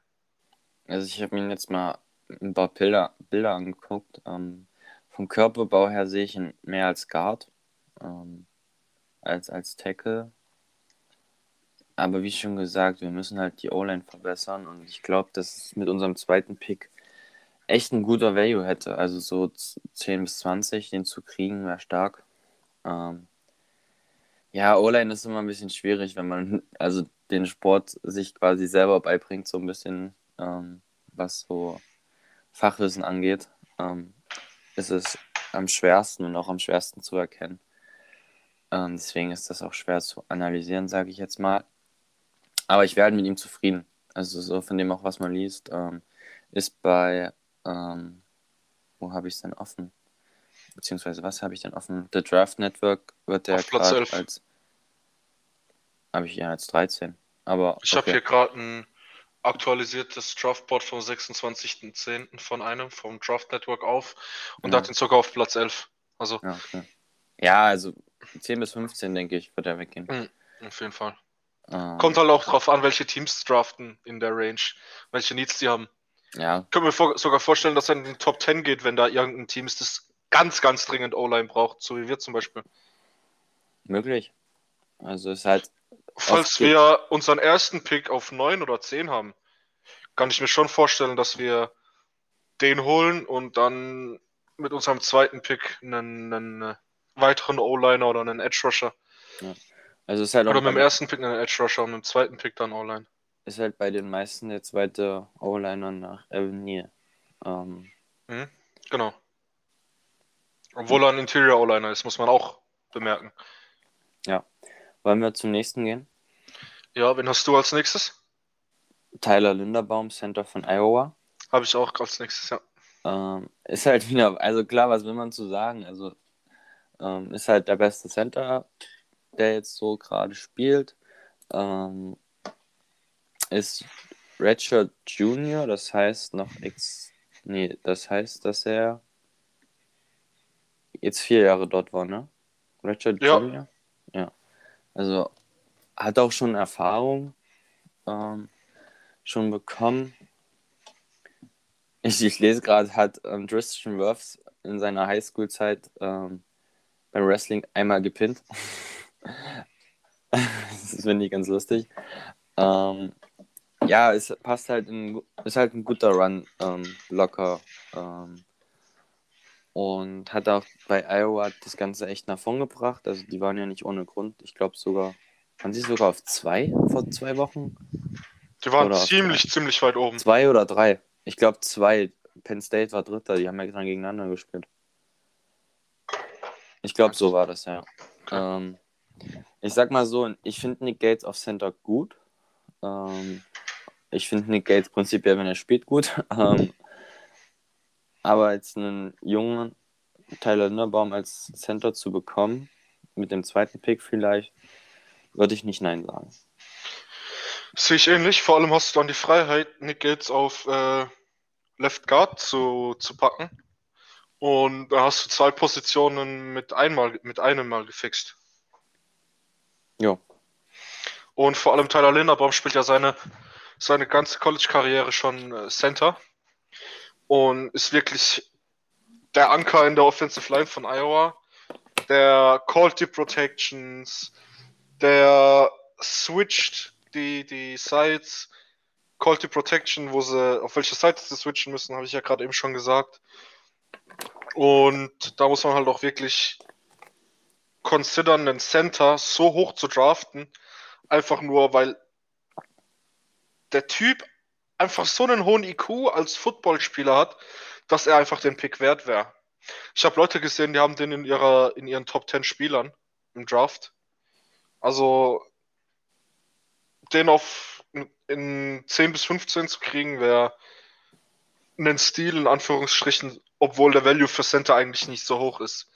Also ich habe mir jetzt mal ein paar Bilder, Bilder angeguckt. Ähm, vom Körperbau her sehe ich ihn mehr als Guard, ähm, als als Tackle. Aber wie schon gesagt, wir müssen halt die O-Line verbessern und ich glaube, dass es mit unserem zweiten Pick echt ein guter Value hätte. Also so 10 bis 20, den zu kriegen, wäre stark. Ähm, ja, O-Line ist immer ein bisschen schwierig, wenn man also den Sport sich quasi selber beibringt, so ein bisschen, ähm, was so Fachwissen angeht, ähm, ist es am schwersten und auch am schwersten zu erkennen. Ähm, deswegen ist das auch schwer zu analysieren, sage ich jetzt mal. Aber ich werde mit ihm zufrieden. Also so von dem auch, was man liest, ähm, ist bei, ähm, wo habe ich es denn offen? Beziehungsweise was habe ich denn offen? The Draft Network wird der Auf Platz gerade 11. als, habe ich ja als 13. Aber Ich habe okay. hier gerade ein aktualisiertes Draftboard vom 26.10. von einem, vom Draft Network auf und Ja. hat ihn sogar auf Platz 11. Also, Ja, okay. ja, also 10 bis 15, denke ich, wird er weggehen. auf jeden Fall. Ähm, Kommt halt auch drauf an, welche Teams draften in der Range, welche Needs die haben. Ja, Ich könnte mir vor, sogar vorstellen, dass er in den Top 10 geht, wenn da irgendein Team ist, das ganz, ganz dringend O-Line braucht, so wie wir zum Beispiel. möglich. Also ist halt, Falls wir unseren ersten Pick auf 9 oder 10 haben, kann ich mir schon vorstellen, dass wir den holen und dann mit unserem zweiten Pick einen, einen weiteren O-Liner oder einen Edge Rusher. also ist halt Oder mit dem ersten Pick einen Edge Rusher und mit dem zweiten Pick dann O-Line. ist halt bei den meisten der zweite O-Liner nach Evan Neal. Ähm, Genau. Obwohl er ein Interior O-Liner ist, muss man auch bemerken. wollen wir zum nächsten gehen? Ja, wen hast du als nächstes? Tyler Linderbaum, Center von Iowa. Habe ich auch als nächstes, ja. Ähm, ist halt wieder, also klar, was will man zu sagen? Also ähm, ist halt der beste Center, der jetzt so gerade spielt. Ähm, ist Redshirt Junior, das heißt noch X. Nee, das heißt, dass er jetzt vier Jahre dort war, ne? Redshirt Ja. Junior? Ja. Also hat auch schon Erfahrung ähm, schon bekommen. Ich, ich lese gerade, hat ähm, Tristan Wirfs in seiner Highschool-Zeit ähm, beim Wrestling einmal gepinnt. das finde ich ganz lustig. Ähm, ja, es passt halt in, ist halt ein guter Run, ähm, locker. Ähm, und hat auch bei Iowa das Ganze echt nach vorn gebracht. Also die waren ja nicht ohne Grund. Ich glaube sogar, waren sie sogar auf zwei vor zwei Wochen? Die waren Oder ziemlich, ziemlich weit oben. Zwei oder drei? Ich glaube zwei. Penn State war Dritter, die haben ja dann gegeneinander gespielt. Ich glaube, so war das, ja. Ähm, ich sag mal so, ich finde Nick Gates auf Center gut. Ähm, ich finde Nick Gates prinzipiell, wenn er spielt, gut. Ähm, aber jetzt einen jungen Tyler Linderbaum als Center zu bekommen, mit dem zweiten Pick vielleicht, würde ich nicht Nein sagen. Sehe ich ähnlich. Vor allem hast du dann die Freiheit, Nick Gates auf äh, Left Guard zu, zu packen. Und da hast du zwei Positionen mit, einmal, mit einem Mal gefixt. Jo. Und vor allem Tyler Linderbaum spielt ja seine, seine ganze College-Karriere schon äh, Center. Und ist wirklich der Anker in der Offensive Line von Iowa. Der callt die Protections, der switcht die, die Sides, callt die Protection, wo sie, auf welche Seite sie switchen müssen, habe ich ja gerade eben schon gesagt. Und da muss man halt auch wirklich considern, einen Center so hoch zu draften, einfach nur, weil der Typ einfach so einen hohen IQ als Footballspieler hat, dass er einfach den Pick wert wäre. Ich habe Leute gesehen, die haben den in ihrer in ihren Top 10 Spielern im Draft. Also den auf in 10 bis 15 zu kriegen, wäre ein Stil in Anführungsstrichen, obwohl der Value für Center eigentlich nicht so hoch ist.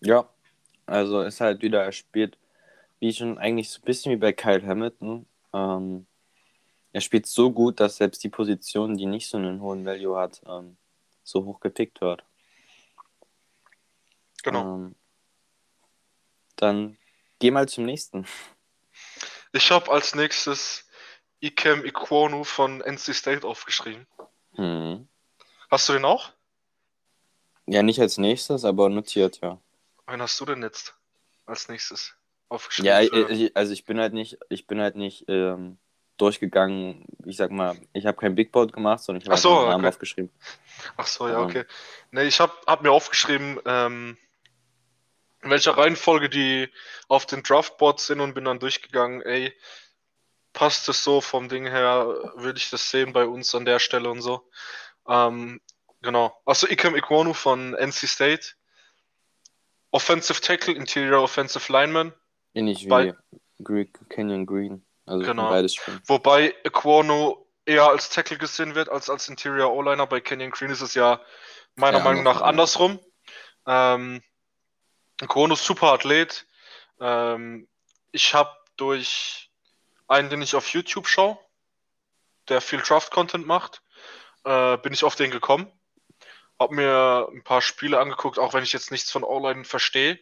Ja, also ist halt wieder, er spielt wie schon eigentlich so ein bisschen wie bei Kyle Hamilton. Ähm, er spielt so gut, dass selbst die Position, die nicht so einen hohen Value hat, ähm, so hoch gepickt wird. Genau. Ähm, dann geh mal zum nächsten. Ich habe als nächstes Ikem Ikwonu von NC State aufgeschrieben. Hm. Hast du den auch? Ja, nicht als nächstes, aber notiert, ja. Wen hast du denn jetzt als nächstes aufgeschrieben? Ja, ich, also ich bin halt nicht, ich bin halt nicht ähm, durchgegangen, ich sag mal, ich habe kein Big Board gemacht, sondern ich habe so, einfach einen Namen okay. aufgeschrieben. Ach so, ja, Ähm. okay. Ne, ich habe hab mir aufgeschrieben, ähm, in welcher Reihenfolge die auf den Draftboards sind und bin dann durchgegangen, ey, passt es so vom Ding her, würde ich das sehen bei uns an der Stelle und so. Ähm, genau. Also Ikem Ikwonu von NC State. Offensive Tackle, Interior Offensive Lineman. Ähnlich wie Bei- Greek Canyon Green. Also Genau. beides spielen. Wobei Equano eher als Tackle gesehen wird als als Interior O-Liner. Bei Kenyon Green ist es ja meiner Ja, Meinung nach andersrum. Ähm, ist super Athlet. Ähm, ich habe durch einen, den ich auf YouTube schaue, der viel Draft-Content macht, äh, bin ich auf den gekommen. Hab mir ein paar Spiele angeguckt, auch wenn ich jetzt nichts von Online verstehe,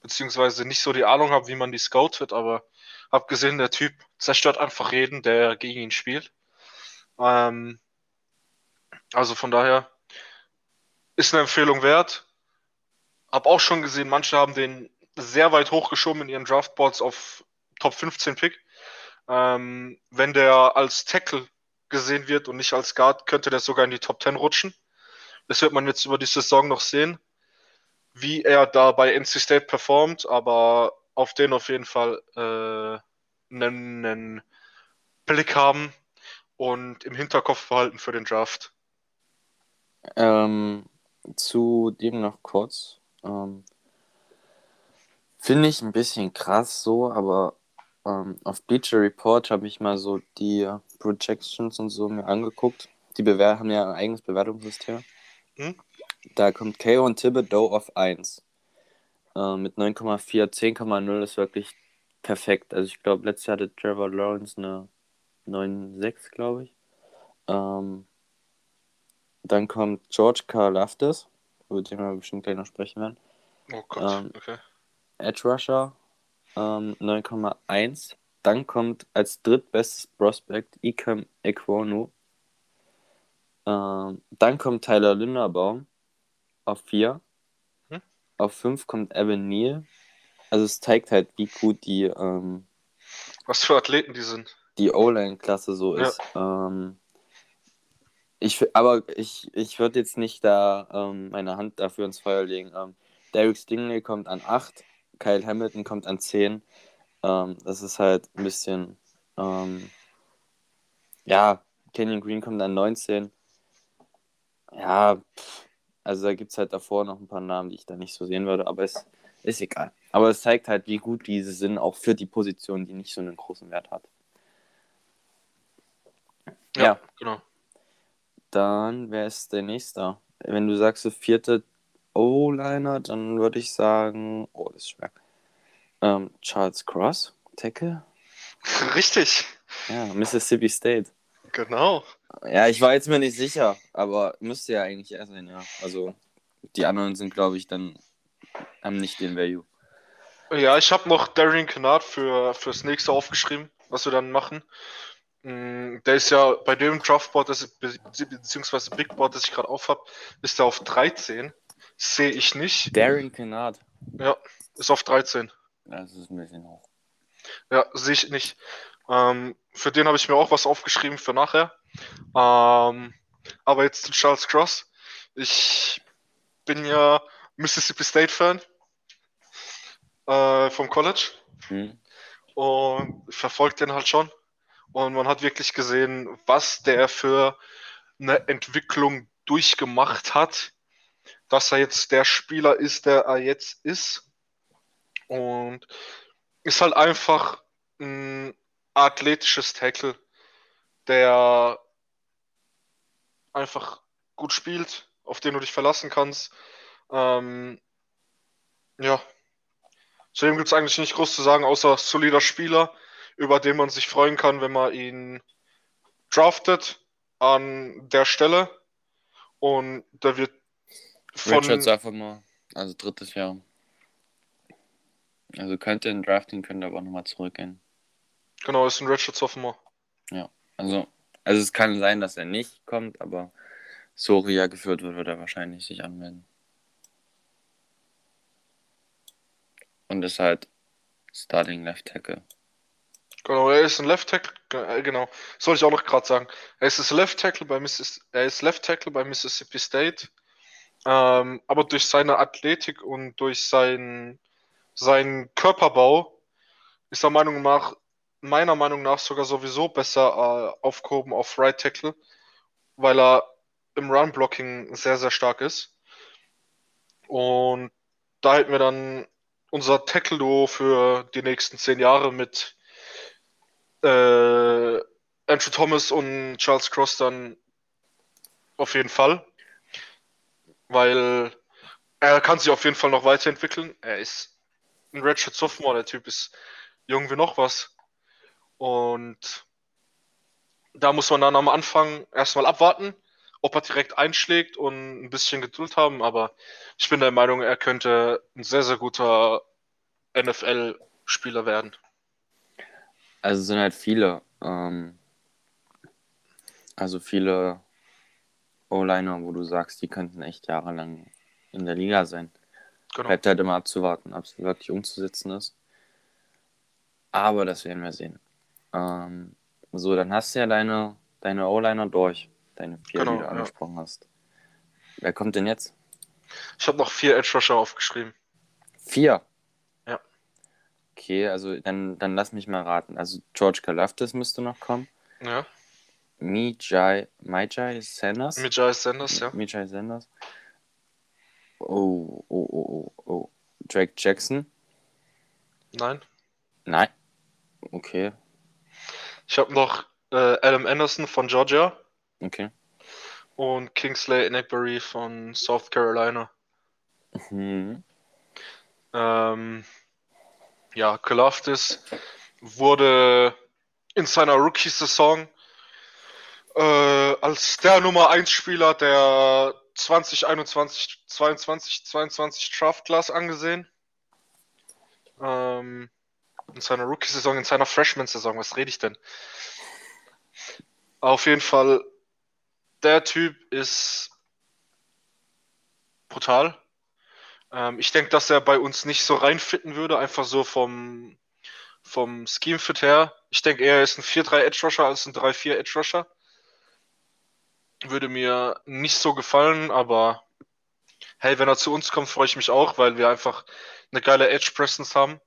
beziehungsweise nicht so die Ahnung habe, wie man die scoutet, aber hab gesehen, der Typ zerstört einfach jeden, der gegen ihn spielt. Ähm, also von daher ist eine Empfehlung wert. Hab auch schon gesehen, manche haben den sehr weit hochgeschoben in ihren Draftboards auf Top 15 Pick. Ähm, wenn der als Tackle gesehen wird und nicht als Guard, könnte der sogar in die Top 10 rutschen. Das wird man jetzt über die Saison noch sehen, wie er da bei NC State performt, aber auf den auf jeden Fall äh, einen, einen Blick haben und im Hinterkopf behalten für den Draft. Ähm, zu dem noch kurz. Ähm, Finde ich ein bisschen krass so, aber ähm, auf Bleacher Report habe ich mal so die Projections und so mir angeguckt. Die Bewer haben ja ein eigenes Bewertungssystem. Hm? Da kommt KO und Thibodeau auf 1. Äh, mit 9,4, 10,0 ist wirklich perfekt. Also ich glaube, letztes Jahr hatte Trevor Lawrence eine 9,6, glaube ich. Ähm, dann kommt George Karlaftis, über den wir bestimmt gleich noch sprechen werden. Oh Gott, ähm, okay. Edge Rusher ähm, 9,1. Dann kommt als drittbestes Prospect Ikem Ekwonu. Ähm, dann kommt Tyler Linderbaum auf 4. Hm? Auf 5 kommt Evan Neal. Also es zeigt halt, wie gut die ähm, was für Athleten die sind. Die O-Line-Klasse so ist. Ja. Ähm, ich, aber ich, ich würde jetzt nicht da ähm, meine Hand dafür ins Feuer legen. Ähm, Derek Stingley kommt an 8. Kyle Hamilton kommt an 10. Ähm, das ist halt ein bisschen, ähm, ja, Kenyon Green kommt an 19. Ja, pff, also da gibt es halt davor noch ein paar Namen, die ich da nicht so sehen würde, aber es ist egal. Aber es zeigt halt, wie gut diese sind, auch für die Position, die nicht so einen großen Wert hat. Ja, ja. genau. Dann, wer ist der nächste? Wenn du sagst, der vierte O-Liner, dann würde ich sagen, oh, das ist schwer. Ähm, Charles Cross, Tackle. Richtig. Ja, Mississippi State. Genau. Ja, ich war jetzt mir nicht sicher, aber müsste ja eigentlich er sein, ja. Also die anderen sind, glaube ich, dann haben nicht den Value. Ja, ich habe noch Darian Kennard für fürs nächste aufgeschrieben, was wir dann machen. Mm, der ist ja bei dem Draftboard, beziehungsweise Big Board, das ich gerade auf habe, ist er auf 13. Sehe ich nicht. Darren Kennard. Ja, ist auf 13. Das ist ein bisschen hoch. Ja, sehe ich nicht. Ähm, für den habe ich mir auch was aufgeschrieben für nachher. Ähm, aber jetzt zu Charles Cross. Ich bin ja Mississippi State Fan äh, vom College hm. und verfolgt den halt schon. Und man hat wirklich gesehen, was der für eine Entwicklung durchgemacht hat dass er jetzt der Spieler ist, der er jetzt ist. Und ist halt einfach ein athletisches Tackle, der einfach gut spielt, auf den du dich verlassen kannst. Ähm, ja. Zudem gibt es eigentlich nicht groß zu sagen, außer solider Spieler, über den man sich freuen kann, wenn man ihn draftet an der Stelle. Und der wird von... Richards einfach mal, also drittes Jahr. Also könnte in Drafting, könnte aber nochmal zurückgehen. Genau, ist ein Richard Sophomore. Ja, also, also es kann sein, dass er nicht kommt, aber Soria geführt wird, wird er wahrscheinlich sich anmelden. Und ist halt Starting Left Tackle. Genau, er ist ein Left Tackle, äh, genau, soll ich auch noch gerade sagen. Er ist Left Tackle bei Missis er ist Left Tackle bei Mississippi State ähm, aber durch seine Athletik und durch sein, seinen Körperbau ist er Meinung nach, meiner Meinung nach sogar sowieso besser äh, aufgehoben auf Right Tackle, weil er im Run-Blocking sehr, sehr stark ist. Und da hätten wir dann unser Tackle-Duo für die nächsten zehn Jahre mit äh, Andrew Thomas und Charles Cross dann auf jeden Fall weil er kann sich auf jeden Fall noch weiterentwickeln. Er ist ein Redshirt Sophomore, der Typ ist jung wie noch was. Und da muss man dann am Anfang erstmal abwarten, ob er direkt einschlägt und ein bisschen Geduld haben. Aber ich bin der Meinung, er könnte ein sehr, sehr guter NFL-Spieler werden. Also sind halt viele, ähm, also viele O-Liner, wo du sagst, die könnten echt jahrelang in der Liga sein. Genau. Bleibt halt immer abzuwarten, ob es wirklich umzusetzen ist. Aber das werden wir sehen. Ähm, so, dann hast du ja deine, deine O-Liner durch. Deine vier, Genau, die du ja. angesprochen hast. Wer kommt denn jetzt? Ich habe noch vier Edge Rusher aufgeschrieben. Vier. Ja. Okay, also dann, dann lass mich mal raten. Also George Kalafdis müsste noch kommen. Ja, Mijai, Mijai Sanders? Giles Sanders, ja. Mijai Sanders. Oh, oh, oh, oh, oh. Drake Jackson? Nein. Nein. Okay, Ich habe noch äh, Adam Anderson von Georgia okay. und Kingsley Enagbary von South Carolina. Mhm. Ähm, ja, Kalafdis wurde in seiner Rookie-Saison äh, als der Nummer 1 Spieler der 2021, 22, 22 Draft Class angesehen. Ähm, in seiner Rookie-Saison, in seiner Freshman-Saison, was rede ich denn? Auf jeden Fall, der Typ ist brutal. Ähm, ich denke, dass er bei uns nicht so reinfitten würde, einfach so vom, vom Scheme-Fit her. Ich denke, er ist ein 4-3 Edge-Rusher als ein 3-4 Edge-Rusher. Würde mir nicht so gefallen, aber hey, wenn er zu uns kommt, freue ich mich auch, weil wir einfach eine geile Edge-Presence haben.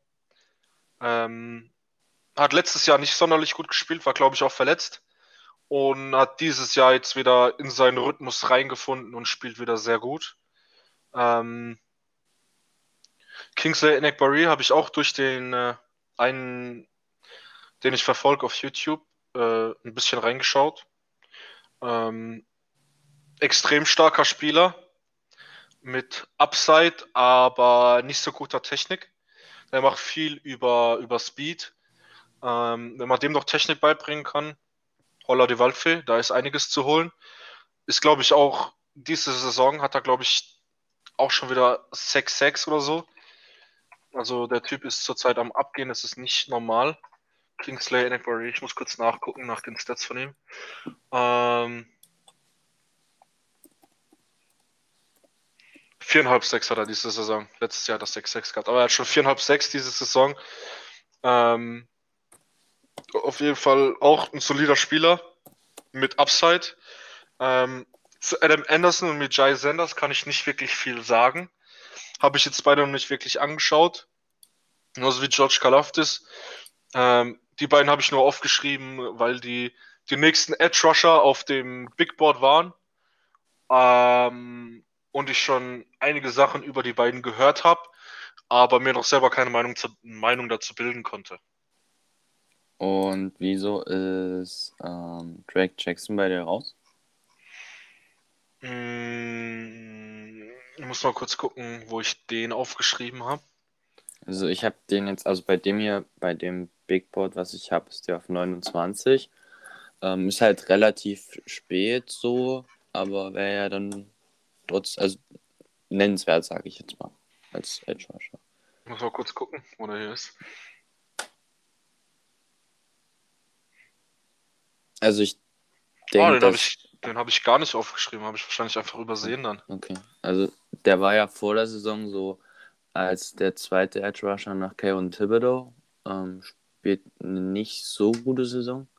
Ähm, hat letztes Jahr nicht sonderlich gut gespielt, war glaube ich auch verletzt und hat dieses Jahr jetzt wieder in seinen Rhythmus reingefunden und spielt wieder sehr gut. Ähm, Kingsley Enagbari habe ich auch durch den äh, einen, den ich verfolge auf YouTube, äh, ein bisschen reingeschaut. Ähm, extrem starker Spieler mit Upside, aber nicht so guter Technik. Er macht viel über, über Speed. Ähm, wenn man dem noch Technik beibringen kann, holla die Waldfee, da ist einiges zu holen. Ist, glaube ich, auch diese Saison hat er, glaube ich, auch schon wieder 6-6 oder so. Also der Typ ist zurzeit am Abgehen, das ist nicht normal. Kingsley Enagbari, ich muss kurz nachgucken nach den Stats von ihm. Ähm, viereinhalb Sechs hat er diese Saison. Letztes Jahr hat er 6-6 gehabt, aber er hat schon viereinhalb Sechs diese Saison. Ähm, auf jeden Fall auch ein solider Spieler mit Upside. Ähm, zu Adam Anderson und mit Jai Sanders kann ich nicht wirklich viel sagen. Habe ich jetzt beide noch nicht wirklich angeschaut. Genauso wie George Kalafdis. Ähm, die beiden habe ich nur aufgeschrieben, weil die die nächsten Edge Rusher auf dem Big Board waren. Ähm, und ich schon einige Sachen über die beiden gehört habe, aber mir noch selber keine Meinung, zu, Meinung dazu bilden konnte. Und wieso ist ähm, Drake Jackson bei dir raus? Mm, Ich muss mal kurz gucken, wo ich den aufgeschrieben habe. Also ich habe den jetzt, also bei dem hier, bei dem Big Board, was ich habe, ist der auf 29. Ähm, ist halt relativ spät so, aber wäre ja dann trotz, also nennenswert, sage ich jetzt mal, als Edge Rusher. Ich muss mal kurz gucken, wo der hier ist. Also ich Ah, denke, den habe ich, den hab ich gar nicht aufgeschrieben, habe ich wahrscheinlich einfach übersehen dann. okay, also der war ja vor der Saison so als der zweite Edge Rusher nach Kayvon Thibodeau, ähm, spielt eine nicht so gute Saison.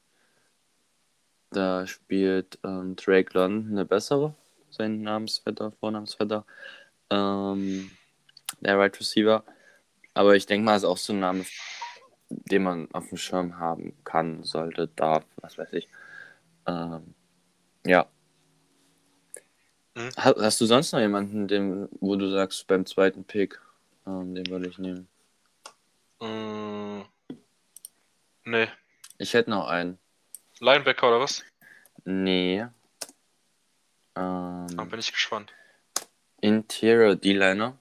Da spielt ähm, Drake London eine bessere, sein Namensvetter, Vornamensvetter, ähm, der Right Receiver. Aber ich denke mal, ist auch so ein Name, den man auf dem Schirm haben kann, sollte, darf, was weiß ich. Ähm, ja. Ha- Hast du sonst noch jemanden, den, wo du sagst, beim zweiten Pick, ähm, den würde ich nehmen? Mm, nee. Ich hätte noch einen. Linebacker oder was? Nee. Ähm, bin ich gespannt. Interior D-Liner.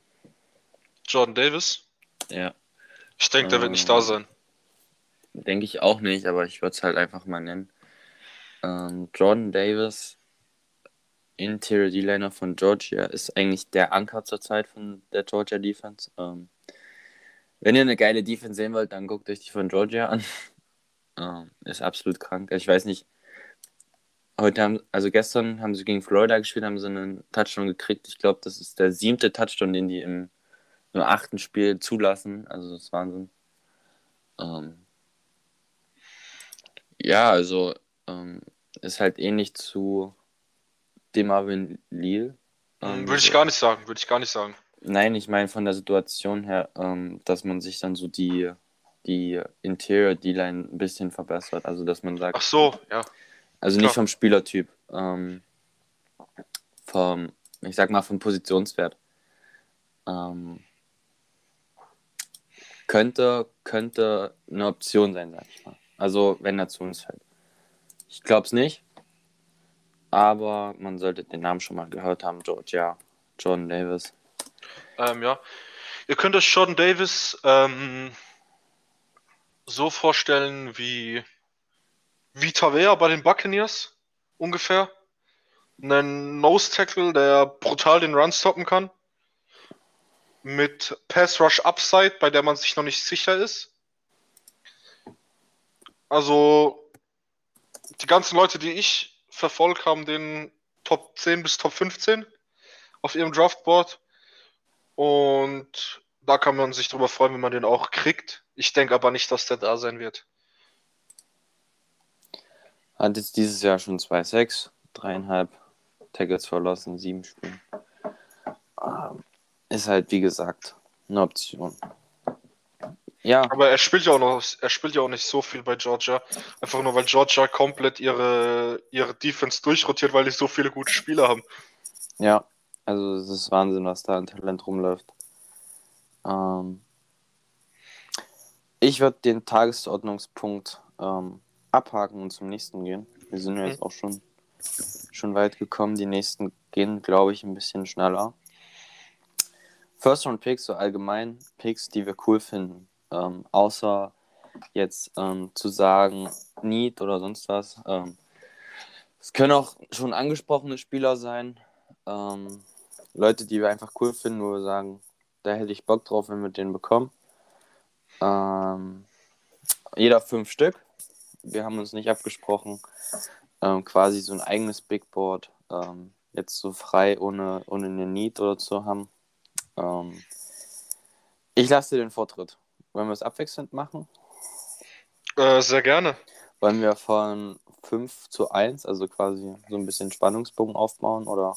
Jordan Davis? Ja. Ich denke, der wird nicht da Ähm, sein. denke ich auch nicht, aber ich würde es halt einfach mal nennen. Ähm, Jordan Davis, Interior D-Liner von Georgia, ist eigentlich der Anker zurzeit von der Georgia Defense. Ähm, wenn ihr eine geile Defense sehen wollt, dann guckt euch die von Georgia an. ähm, ist absolut krank. Ich weiß nicht, heute haben, also gestern haben sie gegen Florida gespielt, haben sie einen Touchdown gekriegt. Ich glaube, das ist der siebte Touchdown, den die im, im achten Spiel zulassen. Also das ist Wahnsinn. Ähm, ja, also ähm, ist halt ähnlich zu dem Marvin Leal. Ähm, würde ich gar nicht sagen, würde ich gar nicht sagen. Nein, ich meine von der Situation her, ähm, dass man sich dann so die, die Interior D-Line ein bisschen verbessert. Also dass man sagt. Ach so, ja. Also Klar. nicht vom Spielertyp. Ähm, vom, ich sag mal, vom Positionswert. Ähm, könnte, könnte eine Option sein, sag ich mal. Also, wenn er zu uns fällt. Ich glaube es nicht. Aber man sollte den Namen schon mal gehört haben, George, ja. Jordan Davis. Ähm, ja. Ihr könnt euch Jordan Davis ähm, so vorstellen wie, wie Tavea bei den Buccaneers ungefähr. Einen Nose Tackle, der brutal den Run stoppen kann. Mit Pass Rush Upside, bei der man sich noch nicht sicher ist. Also, die ganzen Leute, die ich verfolgt, haben den Top 10 bis Top 15 auf ihrem Draftboard. Und da kann man sich drüber freuen, wenn man den auch kriegt. Ich denke aber nicht, dass der da sein wird. Hat jetzt dieses Jahr schon 2,6, dreieinhalb Tackles verlassen, sieben Spielen. Ähm, ist halt, wie gesagt, eine Option. Ja. Aber er spielt ja auch noch, er spielt ja auch nicht so viel bei Georgia. Einfach nur, weil Georgia komplett ihre, ihre Defense durchrotiert, weil die so viele gute Spieler haben. Ja, also es ist Wahnsinn, was da an Talent rumläuft. Ähm, ich würde den Tagesordnungspunkt ähm, abhaken und zum nächsten gehen. Wir sind ja jetzt mhm. auch schon, schon weit gekommen. Die nächsten gehen, glaube ich, ein bisschen schneller. First Round Picks, so allgemein Picks, die wir cool finden. Ähm, außer jetzt ähm, zu sagen, Need oder sonst was. Ähm, es können auch schon angesprochene Spieler sein. Ähm, Leute, die wir einfach cool finden, wo wir sagen, da hätte ich Bock drauf, wenn wir den bekommen. Ähm, jeder fünf Stück. Wir haben uns nicht abgesprochen. Ähm, quasi so ein eigenes Big Board. jetzt so frei, ohne, ohne eine Need oder zu haben. ich lasse dir den Vortritt. Wollen wir es abwechselnd machen? Äh, sehr gerne. Wollen wir von 5 zu 1, also quasi so ein bisschen Spannungsbogen aufbauen, oder?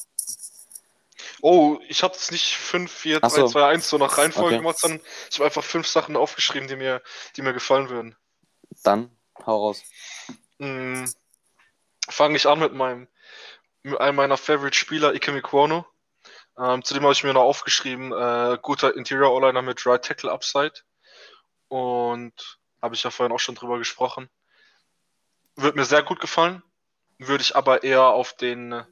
Oh, ich habe es nicht 5, 4, 3, so. 2, 1 so nach Reihenfolge okay. gemacht, sondern ich habe einfach fünf Sachen aufgeschrieben, die mir, die mir gefallen würden. Dann hau raus. Hm, Fange ich an mit meinem mit einem meiner Favorite Spieler, Ike Mikono. Ähm, zudem habe ich mir noch aufgeschrieben, äh, guter Interior O-Liner mit Right Tackle Upside und habe ich ja vorhin auch schon drüber gesprochen. Wird mir sehr gut gefallen, würde ich aber eher auf den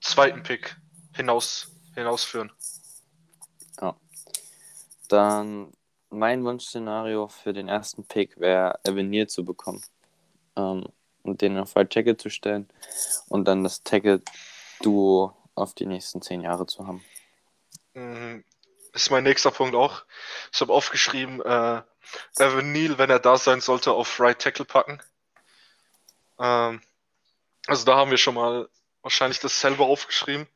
zweiten Pick hinaus, hinausführen. Ja. Dann mein Wunschszenario für den ersten Pick wäre, Avenir zu bekommen. Ähm, und den auf Right Tackle zu stellen und dann das Tackle-Duo auf die nächsten zehn Jahre zu haben. Ist mein nächster Punkt auch. Ich habe aufgeschrieben, äh, Evan Neal, wenn er da sein sollte, auf Right Tackle packen. Ähm, also da haben wir schon mal wahrscheinlich dasselbe aufgeschrieben.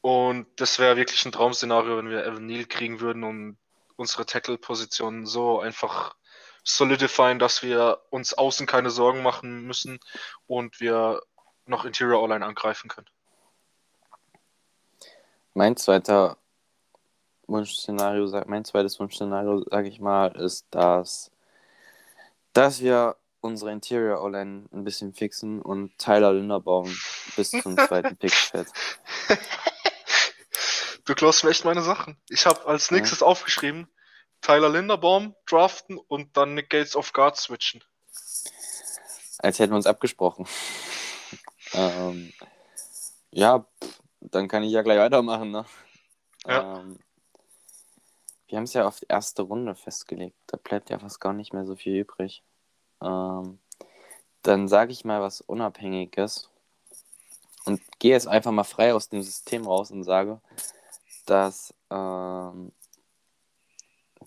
Und das wäre wirklich ein Traum-Szenario, wenn wir Evan Neal kriegen würden und unsere Tackle-Position so einfach solidifieren, dass wir uns außen keine Sorgen machen müssen und wir noch Interior Online angreifen können. Mein zweiter Wunschszenario, mein zweites Wunschszenario, sage ich mal, ist, dass, dass wir unsere Interior O-Line ein bisschen fixen und Tyler Linderbaum bis zum zweiten Pick fährt. Du klaust mir echt meine Sachen. Ich habe als nächstes ja. aufgeschrieben, Tyler Linderbaum draften und dann Nick Gates auf Guard switchen. Als hätten wir uns abgesprochen. ähm, ja, dann kann ich ja gleich weitermachen. Ne? Ja. Ähm, wir haben es ja auf die erste Runde festgelegt. Da bleibt ja fast gar nicht mehr so viel übrig. Ähm, dann sage ich mal was Unabhängiges und gehe jetzt einfach mal frei aus dem System raus und sage, dass ähm,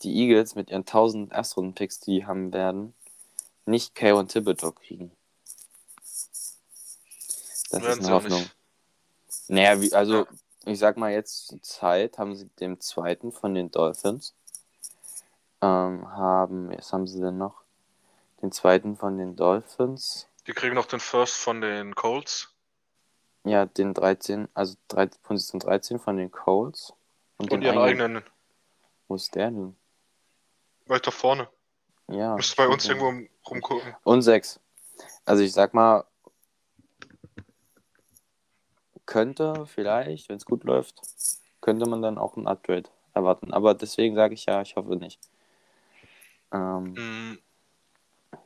die Eagles mit ihren 1000 Erstrunden-Picks, die haben werden, nicht Kay und Thibodeau kriegen. Das Werden ist eine Hoffnung. nicht. Naja, wie, also. Ich sag mal jetzt zur Zeit haben sie dem zweiten von den Dolphins ähm, haben, was haben sie denn noch? Den zweiten von den Dolphins, Die kriegen noch den First von den Colts ja, den 13, also 13, Position 13 von den Colts und, und den ihren eigenen, eigenen wo ist der denn? weiter vorne. Ja. Müsste bei uns irgendwo rumgucken. Und sechs. Also ich sag mal, könnte vielleicht, wenn es gut läuft, könnte man dann auch ein Upgrade erwarten. Aber deswegen sage ich ja, ich hoffe nicht. Ähm, Mm,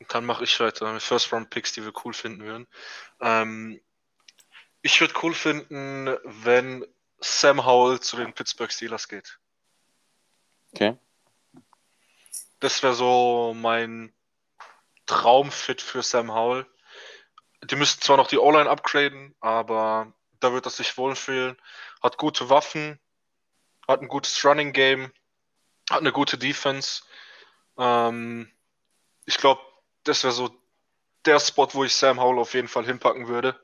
Dann mache ich weiter mit First Round Picks, die wir cool finden würden. Ähm, ich würde cool finden, wenn Sam Howell zu den Pittsburgh Steelers geht. okay. Das wäre so mein Traumfit für Sam Howell. Die müssten zwar noch die O-Line upgraden, aber da wird er sich wohlfühlen. Hat gute Waffen, hat ein gutes Running Game, hat eine gute Defense. Ähm, ich glaube, das wäre so der Spot, wo ich Sam Howell auf jeden Fall hinpacken würde.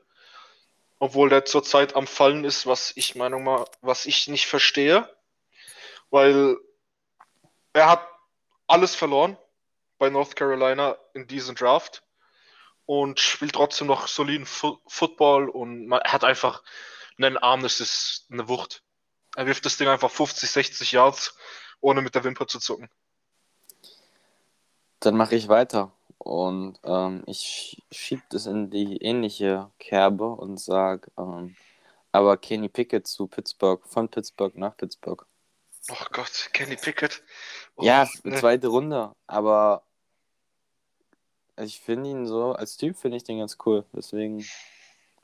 Obwohl der zurzeit am Fallen ist, was ich Meinung mal, was ich nicht verstehe. Weil er hat alles verloren bei North Carolina in diesem Draft und spielt trotzdem noch soliden Fu Football und man, hat einfach einen Arm, das ist eine Wucht. Er wirft das Ding einfach 50, 60 Yards, ohne mit der Wimper zu zucken. Dann mache ich weiter. Und ähm, ich schiebe das in die ähnliche Kerbe und sage, ähm, aber Kenny Pickett zu Pittsburgh, von Pittsburgh nach Pittsburgh. Oh Gott, Kenny Pickett. Oh, ja, nee. zweite Runde, aber ich finde ihn so, als Typ finde ich den ganz cool. Deswegen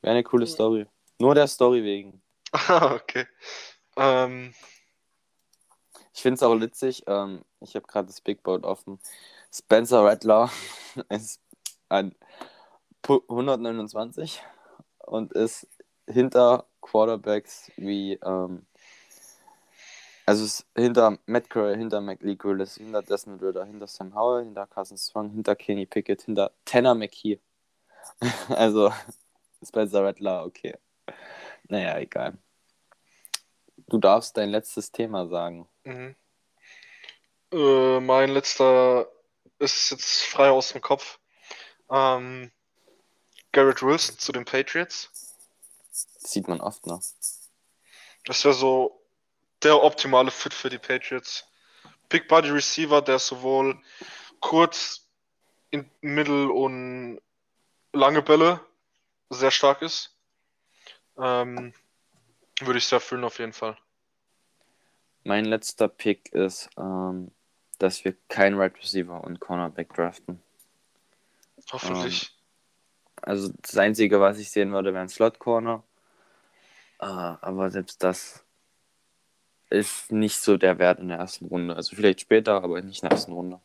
wäre eine coole Story. Nur der Story wegen. Ah, okay. Ähm, Ich finde es auch witzig, ähm, ich habe gerade das Big Board offen. Spencer Rattler ist ein Pu- 129 und ist hinter Quarterbacks wie, ähm, also ist hinter Matt Corral, hinter McLeod Willis, hinter Desmond Ritter, hinter Sam Howell, hinter Carson Strong, hinter Kenny Pickett, hinter Tanner McKee. also Spencer Rattler, okay. Naja, egal. Du darfst dein letztes Thema sagen. mhm. äh, mein letzter ist jetzt frei aus dem Kopf. Ähm, Garrett Wilson zu den Patriots. Das sieht man oft noch. Das wäre so der optimale Fit für die Patriots. Big Body Receiver, der sowohl kurz, in Mittel und lange Bälle sehr stark ist. Ähm, würde ich sehr fühlen auf jeden Fall. Mein letzter Pick ist, ähm, dass wir keinen Right Receiver und Cornerback draften. Hoffentlich. Also das Einzige, was ich sehen würde, wäre ein Slot Corner. Äh, aber selbst das ist nicht so der Wert in der ersten Runde. Also vielleicht später, aber nicht in der ersten Runde.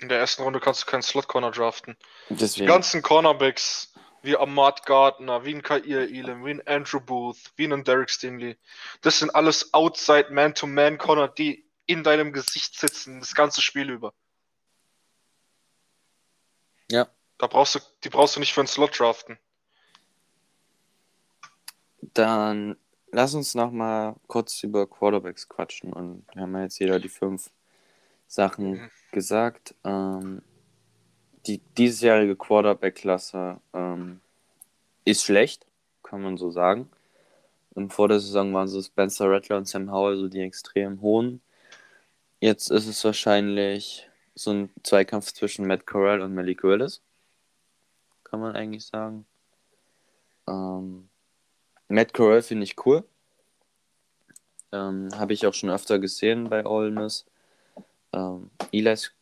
In der ersten Runde kannst du keinen Slot Corner draften. Die Deswegen, ganzen Cornerbacks, wie Ahmad Gardner, wie ein Kair Elam, wie ein Andrew Booth, wie ein Derek Stingley, das sind alles Outside Man-to-Man Corner, die in deinem Gesicht sitzen, das ganze Spiel über. ja, Da brauchst du, die brauchst du nicht für einen Slot draften. dann lass uns noch mal kurz über Quarterbacks quatschen. Und wir haben ja jetzt jeder die fünf Sachen Mhm. gesagt. Ähm, die diesjährige Quarterback-Klasse ähm, ist schlecht, kann man so sagen. Und vor der Saison waren so Spencer Rattler und Sam Howell so die extrem hohen. Jetzt ist es wahrscheinlich so ein Zweikampf zwischen Matt Corral und Malik Willis. Kann man eigentlich sagen. Ähm, Matt Corral finde ich cool. Ähm, Habe ich auch schon öfter gesehen bei Ole Miss. Ähm, Eli's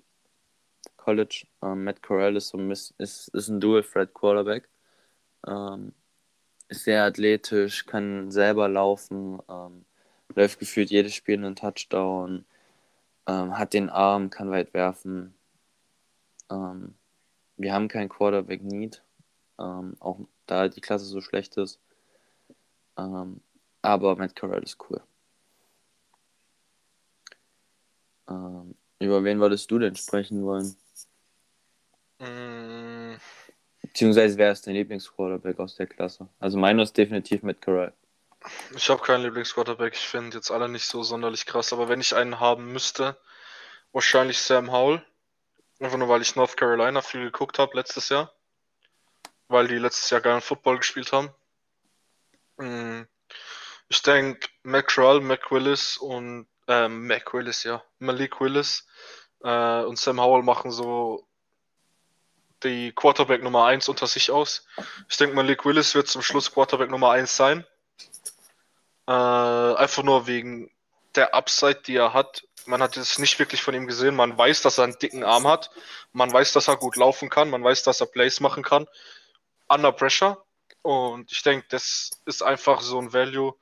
College. Ähm, Matt Corral ist, so ein, ist, ist ein Dual-Threat Quarterback. Ähm, ist sehr athletisch, kann selber laufen, ähm, läuft gefühlt jedes Spiel einen Touchdown, ähm, hat den Arm, kann weit werfen. Ähm, wir haben kein Quarterback Need, ähm, auch da die Klasse so schlecht ist. Ähm, aber Matt Corral ist cool. Ähm, über wen würdest du denn sprechen wollen? Mm, Beziehungsweise wer ist dein Lieblingsquarterback aus der Klasse? Also meiner ist definitiv Matt Corral. Ich habe keinen Lieblingsquarterback. Ich finde jetzt alle nicht so sonderlich krass. Aber wenn ich einen haben müsste, wahrscheinlich Sam Howell. Einfach nur, weil ich North Carolina viel geguckt habe letztes Jahr. Weil die letztes Jahr geilen Football gespielt haben. Mm, Ich denke, Mac Corral, Mac Willis und ähm, Mac Willis, ja. Malik Willis äh, und Sam Howell machen so die Quarterback Nummer 1 unter sich aus. Ich denke, Malik Willis wird zum Schluss Quarterback Nummer 1 sein. Äh, einfach nur wegen der Upside, die er hat. Man hat es nicht wirklich von ihm gesehen. Man weiß, dass er einen dicken Arm hat. Man weiß, dass er gut laufen kann. Man weiß, dass er Plays machen kann. Under Pressure. Und ich denke, das ist einfach so ein Value,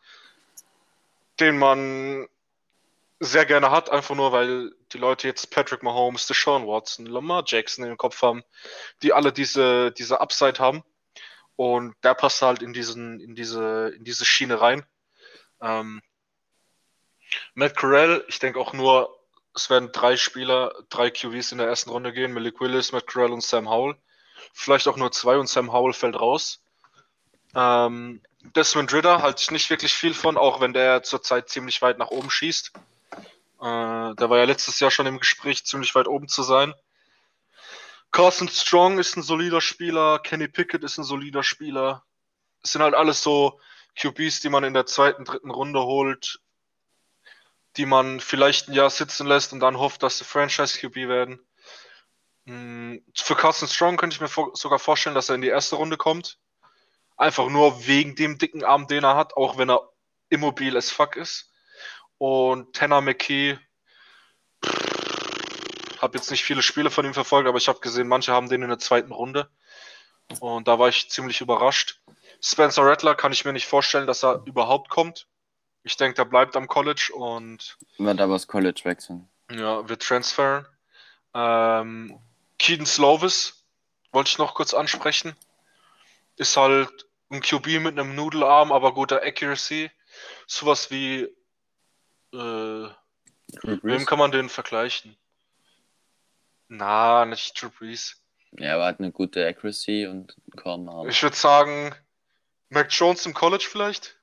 den man sehr gerne hat, einfach nur, weil die Leute jetzt Patrick Mahomes, Deshaun Watson, Lamar Jackson im Kopf haben, die alle diese, diese Upside haben. Und der passt halt in diesen, in diese, in diese Schiene rein. Ähm, Matt Corral, ich denke auch nur, es werden drei Spieler, drei QVs in der ersten Runde gehen. Malik Willis, Matt Corral und Sam Howell. Vielleicht auch nur zwei und Sam Howell fällt raus. Ähm, Desmond Ritter halte ich nicht wirklich viel von, auch wenn der zurzeit ziemlich weit nach oben schießt. Äh, der war ja letztes Jahr schon im Gespräch, ziemlich weit oben zu sein. Carson Strong ist ein solider Spieler, Kenny Pickett ist ein solider Spieler. Es sind halt alles so QBs, die man in der zweiten, dritten Runde holt, die man vielleicht ein Jahr sitzen lässt und dann hofft, dass sie Franchise-QB werden. Hm, Für Carson Strong könnte ich mir sogar vorstellen, dass er in die erste Runde kommt. Einfach nur wegen dem dicken Arm, den er hat, auch wenn er immobil as fuck ist. Und Tanner McKee, habe jetzt nicht viele Spiele von ihm verfolgt, aber ich habe gesehen, manche haben den in der zweiten Runde. Und da war ich ziemlich überrascht. Spencer Rattler kann ich mir nicht vorstellen, dass er überhaupt kommt. Ich denke, der bleibt am College und Wird aber das College wechseln. ja, wird transferen. Ähm, Keaton Slovis wollte ich noch kurz ansprechen. Ist halt ein QB mit einem Nudelarm, aber guter Accuracy. Sowas wie, äh, wem kann man den vergleichen? Na, nicht Drew Brees. Ja, aber hat eine gute Accuracy und kaum Arm. Ich würde sagen, Mac Jones im College vielleicht?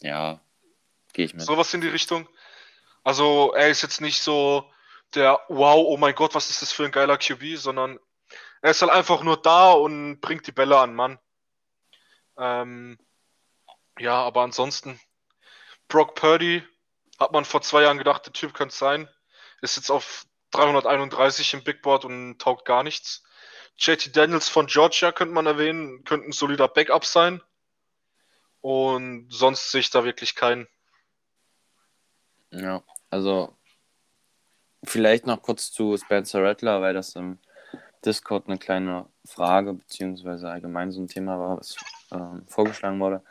Ja, gehe ich mit. Sowas in die Richtung. Also, er ist jetzt nicht so der Wow, oh mein Gott, was ist das für ein geiler QB, sondern er ist halt einfach nur da und bringt die Bälle an, Mann. Ähm, ja, aber ansonsten, Brock Purdy hat man vor zwei Jahren gedacht, der Typ könnte sein. Ist jetzt auf 331 im Big Board und taugt gar nichts. JT Daniels von Georgia könnte man erwähnen, könnte ein solider Backup sein. Und sonst sehe ich da wirklich keinen. Ja, also vielleicht noch kurz zu Spencer Rattler, weil das im Discord eine kleine Frage beziehungsweise allgemein so ein Thema war, was ähm, vorgeschlagen wurde.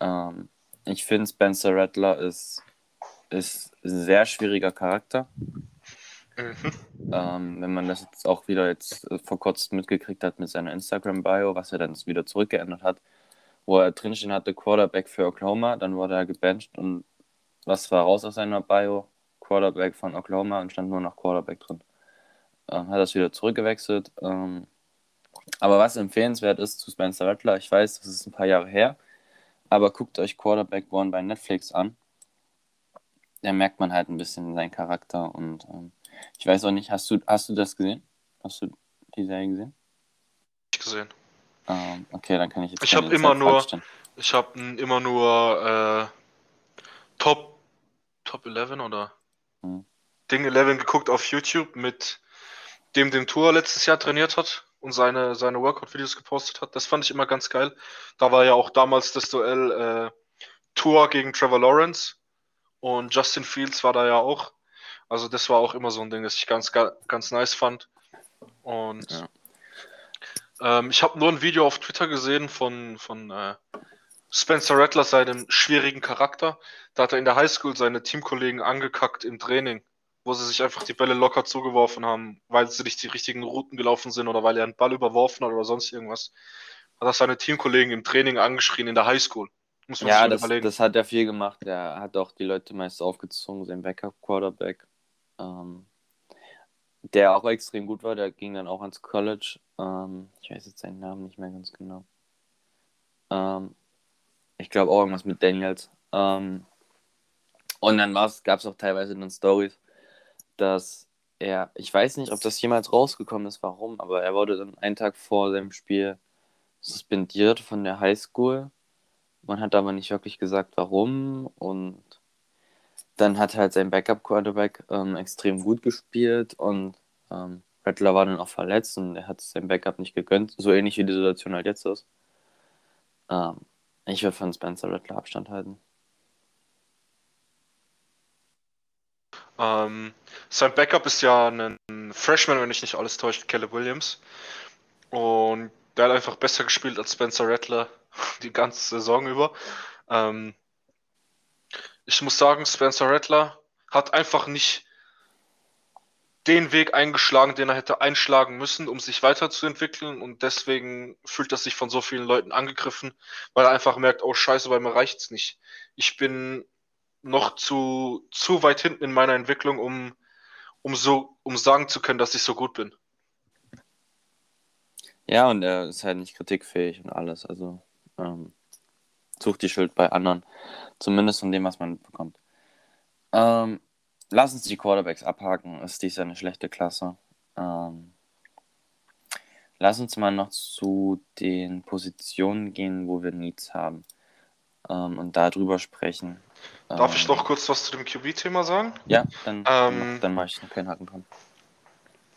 Ähm, ich finde Spencer Rattler ist, ist ein sehr schwieriger Charakter. Mhm. Ähm, wenn man das jetzt auch wieder jetzt äh, vor kurzem mitgekriegt hat mit seiner Instagram-Bio, was er dann wieder zurückgeändert hat, wo er drinstehen hatte, Quarterback für Oklahoma, dann wurde er gebencht und was war raus aus seiner Bio? Quarterback von Oklahoma und stand nur noch Quarterback drin. Ähm, hat das wieder zurückgewechselt. Ähm, aber was empfehlenswert ist zu Spencer Rattler, ich weiß, das ist ein paar Jahre her, aber guckt euch Quarterback One bei Netflix an. Da merkt man halt ein bisschen seinen Charakter und ähm, ich weiß auch nicht, hast du, hast du das gesehen? Hast du die Serie gesehen? Nicht gesehen. Ähm, okay, dann kann ich jetzt Ich keine hab immer nur-. Ich habe immer nur äh, Top, Top 11 oder Hm. Ding 11 geguckt auf YouTube mit dem, dem Tour letztes Jahr trainiert hat und seine, seine Workout-Videos gepostet hat. Das fand ich immer ganz geil. Da war ja auch damals das Duell äh, Tour gegen Trevor Lawrence und Justin Fields war da ja auch. Also das war auch immer so ein Ding, das ich ganz, ga- ganz nice fand. Und Ja. ähm, ich habe nur ein Video auf Twitter gesehen von, von äh, Spencer Rattler seinen schwierigen Charakter. Da hat er in der Highschool seine Teamkollegen angekackt im Training, wo sie sich einfach die Bälle locker zugeworfen haben, weil sie nicht die richtigen Routen gelaufen sind oder weil er einen Ball überworfen hat oder sonst irgendwas. Hat er seine Teamkollegen im Training angeschrien in der Highschool. Muss man ja, das, das, hat er viel gemacht. Er hat auch die Leute meist aufgezogen, sein Backup-Quarterback. Ähm, der auch extrem gut war, der ging dann auch ans College. Ähm, ich weiß jetzt seinen Namen nicht mehr ganz genau. Ähm, ich glaube auch irgendwas mit Daniels. Ähm, und dann gab es auch teilweise dann Stories, dass er, ich weiß nicht, ob das jemals rausgekommen ist, warum, aber er wurde dann einen Tag vor seinem Spiel suspendiert von der Highschool man hat aber nicht wirklich gesagt, warum. Und dann hat halt sein Backup-Quarterback ähm, extrem gut gespielt und ähm, Rattler war dann auch verletzt und er hat sein Backup nicht gegönnt. So ähnlich wie die Situation halt jetzt ist. Ähm, ich würde von Spencer Rattler Abstand halten. Ähm, sein Backup ist ja ein Freshman, wenn ich nicht alles täusche, Caleb Williams. Und der hat einfach besser gespielt als Spencer Rattler die ganze Saison über. Ähm, ich muss sagen, Spencer Rattler hat einfach nicht den Weg eingeschlagen, den er hätte einschlagen müssen, um sich weiterzuentwickeln. Und deswegen fühlt er sich von so vielen Leuten angegriffen, weil er einfach merkt, oh scheiße, bei mir reicht's nicht. Ich bin noch zu, zu weit hinten in meiner Entwicklung, um, um so, um sagen zu können, dass ich so gut bin. Ja, und er ist halt nicht kritikfähig und alles. Also ähm, sucht die Schuld bei anderen. Zumindest von dem, was man bekommt. Ähm, lass uns die Quarterbacks abhaken. Ist dies eine schlechte Klasse? Ähm, lass uns mal noch zu den Positionen gehen, wo wir Needs haben. Ähm, und darüber sprechen. Darf ich ähm, noch kurz was zu dem QB-Thema sagen? Ja, dann, ähm, dann mache ich noch keinen Haken dran.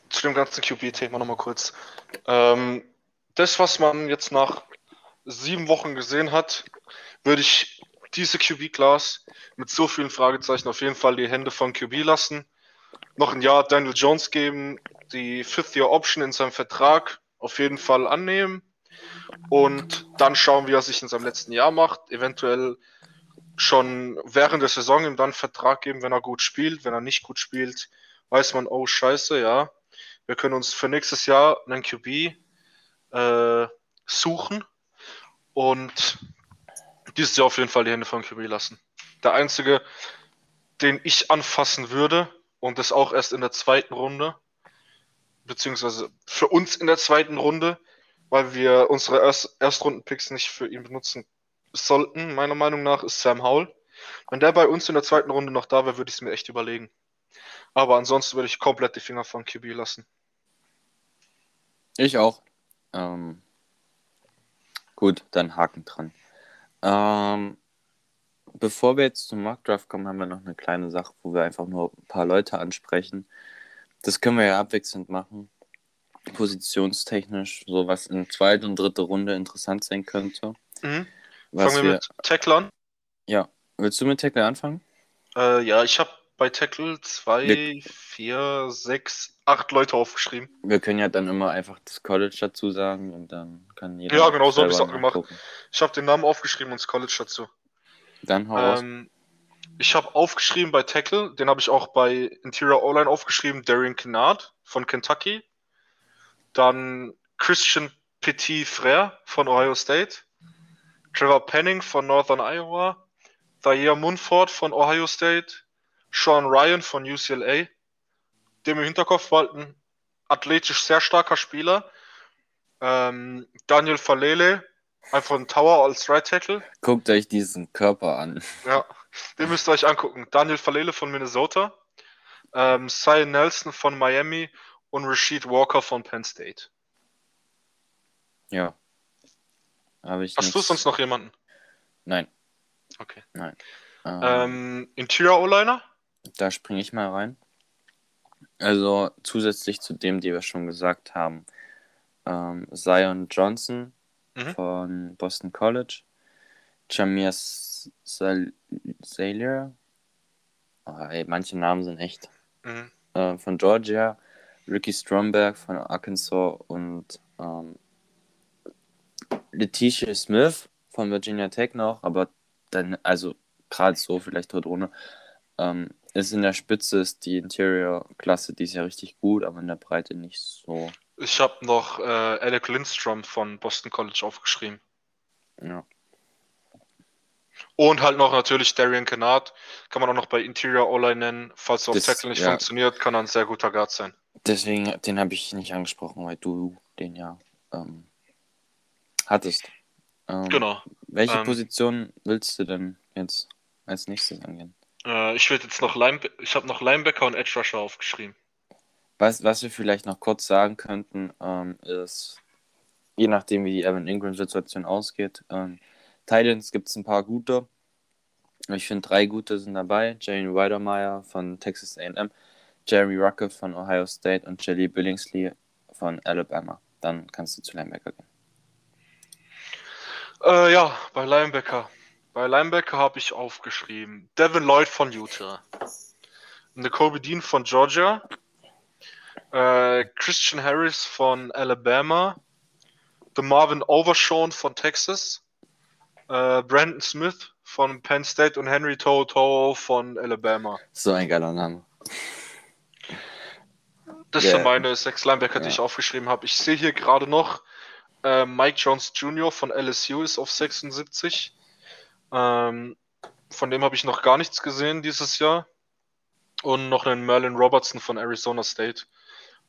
Zu dem ganzen QB-Thema nochmal kurz. Ähm, das, was man jetzt nach sieben Wochen gesehen hat, würde ich diese QB-Class mit so vielen Fragezeichen auf jeden Fall die Hände von QB lassen. Noch ein Jahr Daniel Jones geben, die Fifth-Year-Option in seinem Vertrag auf jeden Fall annehmen und dann schauen, wie er sich in seinem letzten Jahr macht. Eventuell schon während der Saison ihm dann Vertrag geben, wenn er gut spielt. Wenn er nicht gut spielt, weiß man, oh Scheiße, ja. Wir können uns für nächstes Jahr einen QB äh, suchen und dieses Jahr auf jeden Fall die Hände von QB lassen. Der einzige, den ich anfassen würde, und das auch erst in der zweiten Runde, beziehungsweise für uns in der zweiten Runde, weil wir unsere Erst Erstrunden-Picks nicht für ihn benutzen sollten, meiner Meinung nach, ist Sam Howell. Wenn der bei uns in der zweiten Runde noch da wäre, würde ich es mir echt überlegen. Aber ansonsten würde ich komplett die Finger von QB lassen. Ich auch. Ähm, Gut, dann Haken dran. Ähm, bevor wir jetzt zum Mockdraft kommen, haben wir noch eine kleine Sache, wo wir einfach nur ein paar Leute ansprechen. Das können wir ja abwechselnd machen. Positionstechnisch, so was in zweite und dritte Runde interessant sein könnte. Mhm. Fangen wir, wir mit Tackle an? Ja. Willst du mit Tackle anfangen? Äh, ja, ich habe bei Tackle zwei, wir, vier, sechs, acht Leute aufgeschrieben. Wir können ja dann immer einfach das College dazu sagen und dann kann jeder. Ja, genau so habe ich es auch gemacht. Ich habe den Namen aufgeschrieben und das College dazu. Dann hau ähm, Ich habe aufgeschrieben bei Tackle, den habe ich auch bei Interior O-Line aufgeschrieben, Darian Kennard von Kentucky. Dann Christian Petit Frère von Ohio State. Trevor Penning von Northern Iowa. Thayer Munford von Ohio State. Sean Ryan von UCLA, dem im Hinterkopf walten, athletisch sehr starker Spieler. Ähm, Daniel Falele, einfach ein Tower als Right Tackle. Guckt euch diesen Körper an. Ja, den müsst ihr euch angucken. Daniel Falele von Minnesota, ähm, Cy Nelson von Miami und Rashid Walker von Penn State. Ja. Habe ich Hast nichts... du sonst noch jemanden? Nein. Okay. Nein. Ähm, Interior O-Liner? Da springe ich mal rein. Also zusätzlich zu dem, die wir schon gesagt haben, ähm, Zion Johnson mhm. von Boston College, Jamir Salier, oh, ey, manche Namen sind echt, mhm. äh, von Georgia, Ricky Stromberg von Arkansas und ähm, Letitia Smith von Virginia Tech noch, aber dann, also gerade so vielleicht dort ohne. Ähm, ist in der Spitze ist die Interior-Klasse, die ist ja richtig gut, aber in der Breite nicht so. Ich habe noch äh, Alec Lindstrom von Boston College aufgeschrieben. Ja. Und halt noch natürlich Darian Kennard, kann man auch noch bei Interior O-Line nennen. Falls auf Das- Tackle nicht ja. funktioniert, kann er ein sehr guter Guard sein. Deswegen, den habe ich nicht angesprochen, weil du den ja ähm, hattest. Ähm, Genau. Welche Ähm, Position willst du denn jetzt als nächstes angehen? Äh, ich würde jetzt noch Line ich habe noch Linebacker und Edge Rusher aufgeschrieben. Was, was wir vielleicht noch kurz sagen könnten, ähm, ist, je nachdem, wie die Evan Ingram-Situation ausgeht, ähm, Titans gibt es ein paar gute. Ich finde, drei gute sind dabei. Jeremy Weidermeyer von Texas A&M, Jeremy Rucker von Ohio State und Jelly Billingsley von Alabama. Dann kannst du zu Linebacker gehen. Äh, ja, bei Linebacker. Bei Linebacker habe ich aufgeschrieben Devin Lloyd von Utah, Nicole Dean von Georgia, äh, Christian Harris von Alabama, The Marvin Overshawn von Texas, äh, Brandon Smith von Penn State und Henry Toto von Alabama. So ein geiler Name. Das Ja. sind meine sechs Linebacker, die Ja. ich aufgeschrieben habe. Ich sehe hier gerade noch äh, Mike Jones Jr. von LSU ist auf 76. Ähm, von dem habe ich noch gar nichts gesehen dieses Jahr. Und noch einen Merlin Robertson von Arizona State.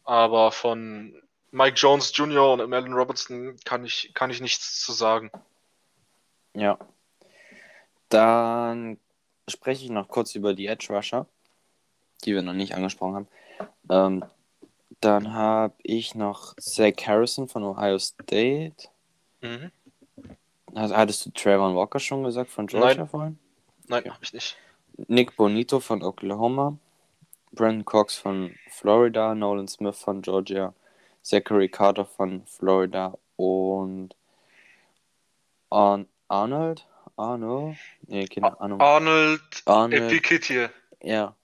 Aber von Mike Jones Jr. und Merlin Robertson kann ich, kann ich nichts zu sagen. Ja. Dann spreche ich noch kurz über die Edge Rusher, die wir noch nicht angesprochen haben. Ähm, dann habe ich noch Zach Harrison von Ohio State. Mhm. Also, hattest du Trayvon Walker schon gesagt von Georgia Nein. vorhin? Nein, Okay. habe ich nicht. Nick Bonito von Oklahoma. Brandon Cox von Florida. Nolan Smith von Georgia. Zachary Carter von Florida. Und Ar Arnold? Arno? Nee, keine Ahnung. Arnold Arnold. Epiketier. Ja,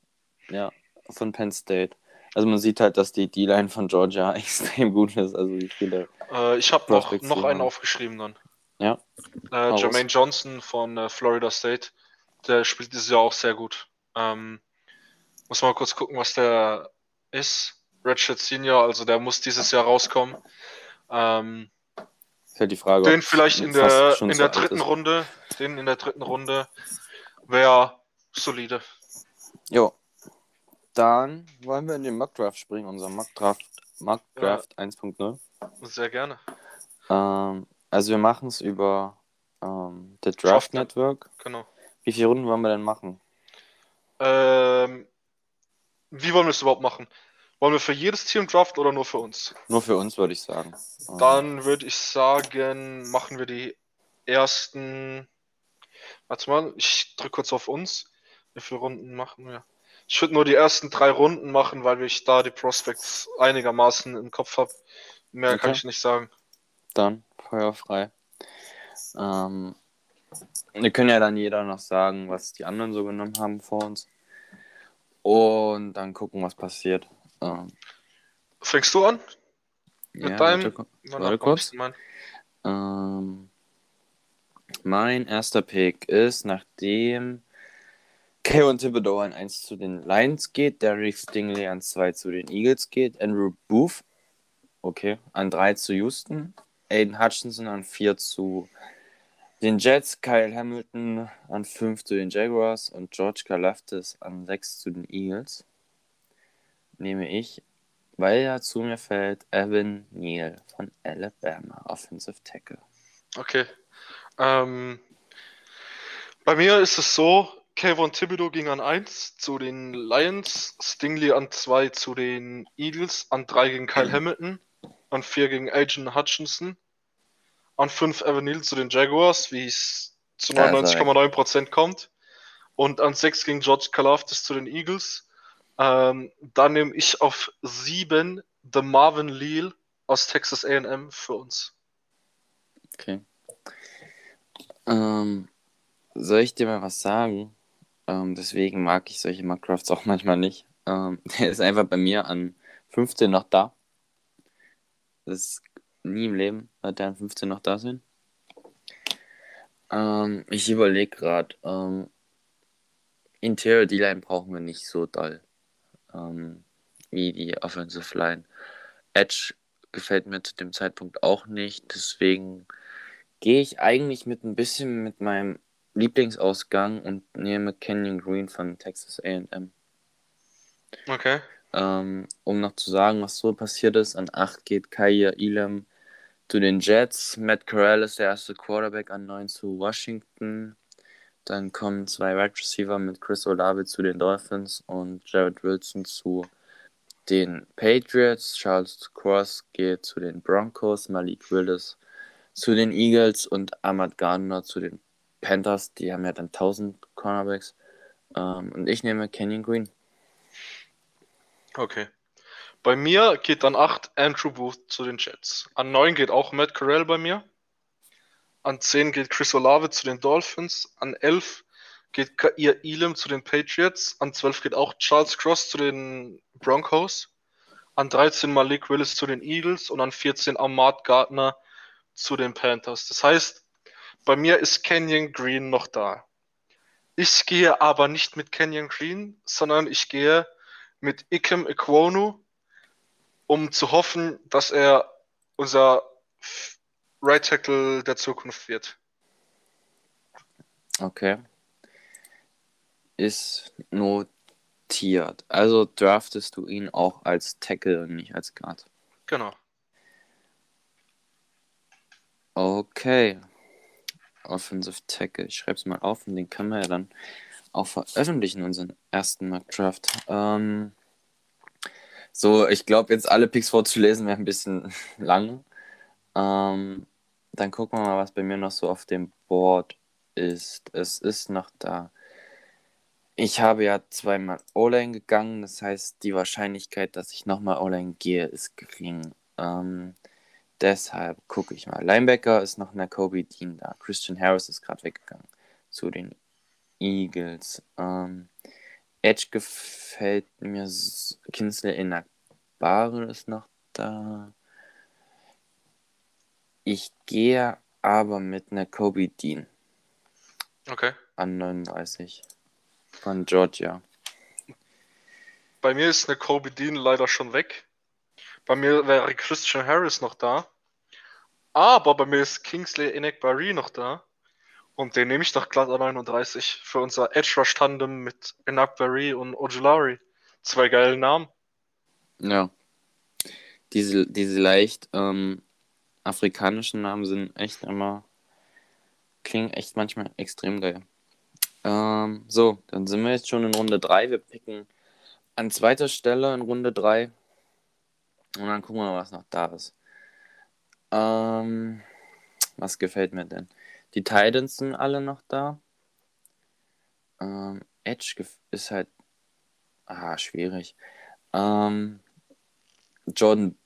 ja, von Penn State. Also man sieht halt, dass die D-Line von Georgia extrem gut ist. Also wie viele. Äh, ich habe noch, noch einen haben. aufgeschrieben dann. Ja. Äh. Jermaine Johnson von äh, Florida State. Der spielt dieses Jahr auch sehr gut. Ähm, muss mal kurz gucken, was der ist. Redshirt Senior, also der muss dieses Jahr rauskommen. Ähm, halt die Frage. den vielleicht in der, in der dritten ist. Runde, den in der dritten Runde wäre solide. Jo. Dann wollen wir in den Mock-Draft springen, unser Mock-Draft Mock Draft 1.0. Sehr gerne. Ähm, also wir machen es über ähm, The Draft Draft Network. Genau. Wie viele Runden wollen wir denn machen? Ähm, wie wollen wir es überhaupt machen? Wollen wir für jedes Team draften oder nur für uns? Nur für uns, würde ich sagen. Dann würde ich sagen, machen wir die ersten. Warte mal, ich drücke kurz auf uns. Wie viele Runden machen wir? Ich würde nur die ersten drei Runden machen, weil ich da die Prospects einigermaßen im Kopf habe. Mehr kann Okay. ich nicht sagen. Dann feuerfrei. Ähm, wir können ja dann jeder noch sagen, was die anderen so genommen haben vor uns. Und dann gucken, was passiert. Ähm, Fängst du an? ja, deinem- warte, kurz. Ähm, mein erster Pick ist, nachdem Kayvon Thibodeau an 1 zu den Lions geht, Derek Stingley an 2 zu den Eagles geht, Andrew Booth, okay, an 3 zu Houston, Aiden Hutchinson an 4 zu den Jets, Kyle Hamilton an 5 zu den Jaguars und George Kalafdis an 6 zu den Eagles, nehme ich, weil er zu mir fällt, Evan Neal von Alabama, Offensive Tackle. Okay. Ähm, bei mir ist es so, Kayvon Thibodeau ging an 1 zu den Lions, Stingley an 2 zu den Eagles, an 3 gegen Kyle Hamilton, an 4 gegen Agent Hutchinson, an 5 Evan Neal zu den Jaguars, wie es zu Ja, ist er 99,9% kommt, und an 6 gegen George Kalafdis zu den Eagles. Ähm, dann nehme ich auf 7 The Marvin Leal aus Texas A&M für uns. Okay. Ähm, soll ich dir mal was sagen? Ähm, deswegen mag ich solche Minecrafts auch manchmal nicht. Ähm, der ist einfach bei mir an 15 noch da. Das ist nie im Leben wird der an 15 noch da sein. Ähm, ich überlege gerade. Ähm, Interior D-Line brauchen wir nicht so doll ähm, wie die Offensive Line. Edge gefällt mir zu dem Zeitpunkt auch nicht. Deswegen gehe ich eigentlich mit ein bisschen mit meinem Lieblingsausgang und nehme Canyon Green von Texas AM. Okay. Ähm, um noch zu sagen, was so passiert ist, an 8 geht Kaya Elam zu den Jets. Matt Corral ist der erste Quarterback an 9 zu Washington. Dann kommen zwei Wide Receiver mit Chris Olave zu den Dolphins und Jared Wilson zu den Patriots. Charles Cross geht zu den Broncos. Malik Willis zu den Eagles und Ahmad Gardner zu den Panthers. Die haben ja dann 1000 Cornerbacks. Ähm, und ich nehme Kenyon Green. Okay. Bei mir geht dann 8 Andrew Booth zu den Jets. An 9 geht auch Matt Corral bei mir. An 10 geht Chris Olave zu den Dolphins. An 11 geht Kair Elam zu den Patriots. An 12 geht auch Charles Cross zu den Broncos. An 13 Malik Willis zu den Eagles. Und an 14 Ahmad Gardner zu den Panthers. Das heißt, bei mir ist Kenyon Green noch da. Ich gehe aber nicht mit Kenyon Green, sondern ich gehe mit Ikem Ekwonu um zu hoffen, dass er unser Right Tackle der Zukunft wird. Okay. Ist notiert. Also draftest du ihn auch als Tackle und nicht als Guard. Genau. Okay. Offensive Tackle. Ich schreibe es mal auf und den können wir ja dann auch veröffentlichen, unseren ersten Mock Draft. Ähm, so, ich glaube, jetzt alle Picks vorzulesen wäre ein bisschen lang. Ähm, dann gucken wir mal, was bei mir noch so auf dem Board ist. Es ist noch da. Ich habe ja zweimal O-Line gegangen, das heißt, die Wahrscheinlichkeit, dass ich nochmal O-Line gehe, ist gering. Ähm, deshalb gucke ich mal. Linebacker ist noch in der Kobe Dean da. Christian Harris ist gerade weggegangen zu den Eagles. Ähm, Edge gefällt mir. Kinsley in der Bar ist noch da. Ich gehe aber mit einer Kobe Dean. Okay. An 39. Von Georgia. Bei mir ist eine Kobe Dean leider schon weg. Bei mir wäre Christian Harris noch da. Aber bei mir ist Kingsley Enekbari noch da. Und den nehme ich doch glatt an 39 für unser Edge Rush Tandem mit Enakbari und Ojulari. Zwei geile Namen. Ja. Diese, diese leicht ähm, afrikanischen Namen sind echt immer. klingen echt manchmal extrem geil. Ähm, so, dann sind wir jetzt schon in Runde 3. Wir picken an zweiter Stelle in Runde 3. Und dann gucken wir mal, was noch da ist. Ähm, was gefällt mir denn? Die Titans sind alle noch da. Ähm, Edge ist halt. Ah, schwierig. Ähm, Jordan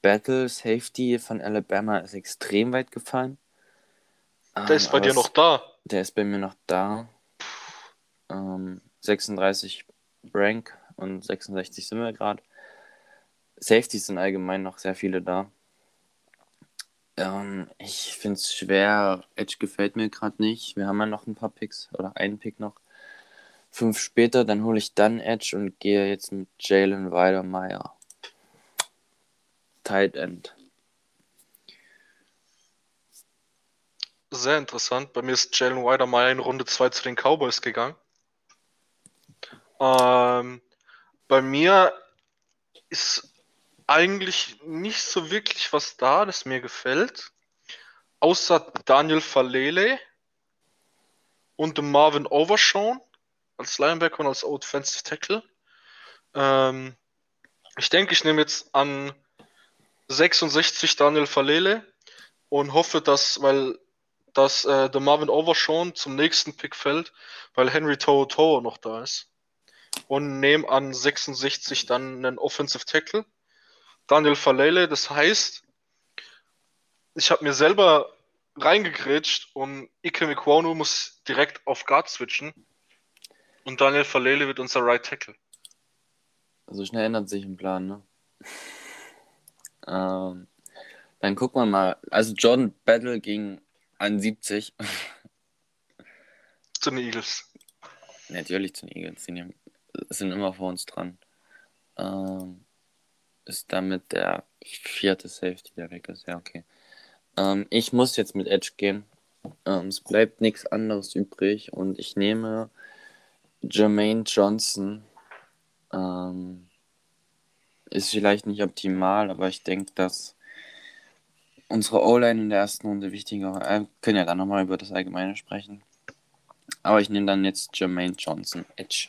Battle, Safety von Alabama, ist extrem weit gefallen. Der ähm, ist bei dir noch da. Der ist bei mir noch da. Ähm, 36 Rank und 66 sind wir gerade. Safeties sind allgemein noch sehr viele da. Ähm, ich finde es schwer. Edge gefällt mir gerade nicht. Wir haben ja noch ein paar Picks oder einen Pick noch. Fünf später, dann hole ich dann Edge und gehe jetzt mit Jalen Weidermeier. Tight End. Sehr interessant. Bei mir ist Jalen Weidermeier in Runde 2 zu den Cowboys gegangen. Ähm, bei mir ist eigentlich nicht so wirklich was da, das mir gefällt. Außer Daniel Falele und Marvin Overshawn als Linebacker und als Offensive Tackle. Ähm, ich denke, ich nehme jetzt an 66 Daniel Falele und hoffe, dass, weil dass äh, der Marvin Overshawn zum nächsten Pick fällt, weil Henry Toho Toho noch da ist. Und nehme an 66 dann einen Offensive Tackle Daniel Falele. Das heißt, ich habe mir selber reingegrätscht und Ike Mikwonu muss direkt auf Guard switchen. Und Daniel Falele wird unser Right Tackle. So schnell ändert sich ein Plan, ne? ähm, dann gucken wir mal. Also Jordan Battle gegen 71. zu den Eagles? Natürlich zu den Eagles. Die sind immer vor uns dran. Ähm, ist damit der vierte Safety, der weg ist. Ja, okay. Ähm, ich muss jetzt mit Edge gehen. Ähm, es bleibt nichts anderes übrig und ich nehme Jermaine Johnson. Ähm, ist vielleicht nicht optimal, aber ich denke, dass unsere O-Line in der ersten Runde wichtiger. Wir können ja dann nochmal über das Allgemeine sprechen. Aber ich nehme dann jetzt Jermaine Johnson, Edge.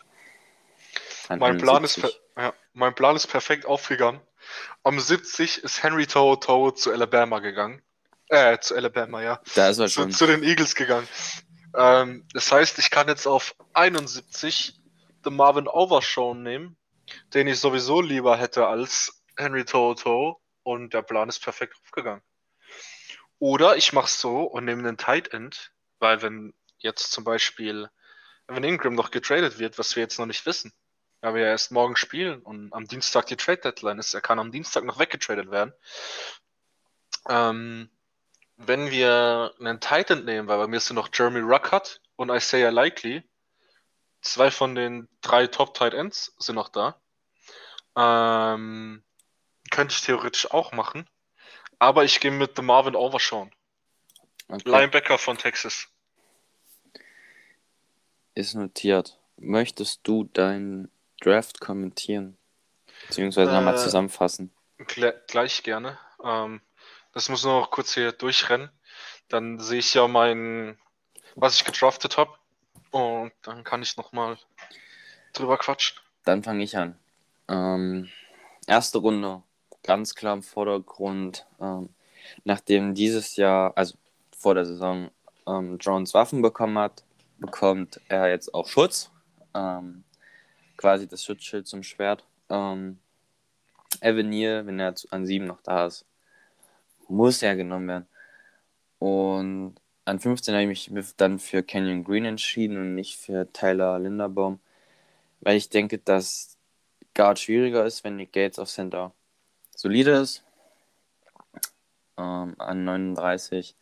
Mein Plan, ist, ja, mein Plan ist perfekt aufgegangen. Am 70 ist Henry Toho Toho zu Alabama gegangen. Äh, zu Alabama, ja. Da ist er zu, schon. zu den Eagles gegangen. Ähm, das heißt, ich kann jetzt auf 71 The Marvin Overshown nehmen, den ich sowieso lieber hätte als Henry Toho Toho. Und der Plan ist perfekt aufgegangen. Oder ich mache es so und nehme einen Tight End, weil wenn jetzt zum Beispiel Evan Ingram noch getradet wird, was wir jetzt noch nicht wissen, weil wir ja erst morgen spielen und am Dienstag die Trade Deadline ist, er kann am Dienstag noch weggetradet werden. Ähm, wenn wir einen Titan nehmen, weil bei mir sind noch Jeremy Ruckert und Isaiah Likely, zwei von den drei Top Tight Ends sind noch da. Ähm, könnte ich theoretisch auch machen. Aber ich gehe mit The Marvin Overshawn. Okay. Linebacker von Texas. Ist notiert. Möchtest du deinen Draft kommentieren? Beziehungsweise äh, nochmal zusammenfassen? Gleich gerne. Ähm, das muss nur noch kurz hier durchrennen. Dann sehe ich ja mein, was ich gedraftet habe. Und dann kann ich nochmal drüber quatschen. Dann fange ich an. Ähm, erste Runde, ganz klar im Vordergrund. Ähm, nachdem dieses Jahr, also vor der Saison, ähm, Jones Waffen bekommen hat, bekommt er jetzt auch Schutz. Ähm, quasi das Schutzschild zum Schwert. Ähm, Neal, wenn er an 7 noch da ist, muss er genommen werden. Und an 15 habe ich mich dann für Canyon Green entschieden und nicht für Tyler Linderbaum, weil ich denke, dass Guard schwieriger ist, wenn Nick Gates auf Center solide ist. Ähm, an 39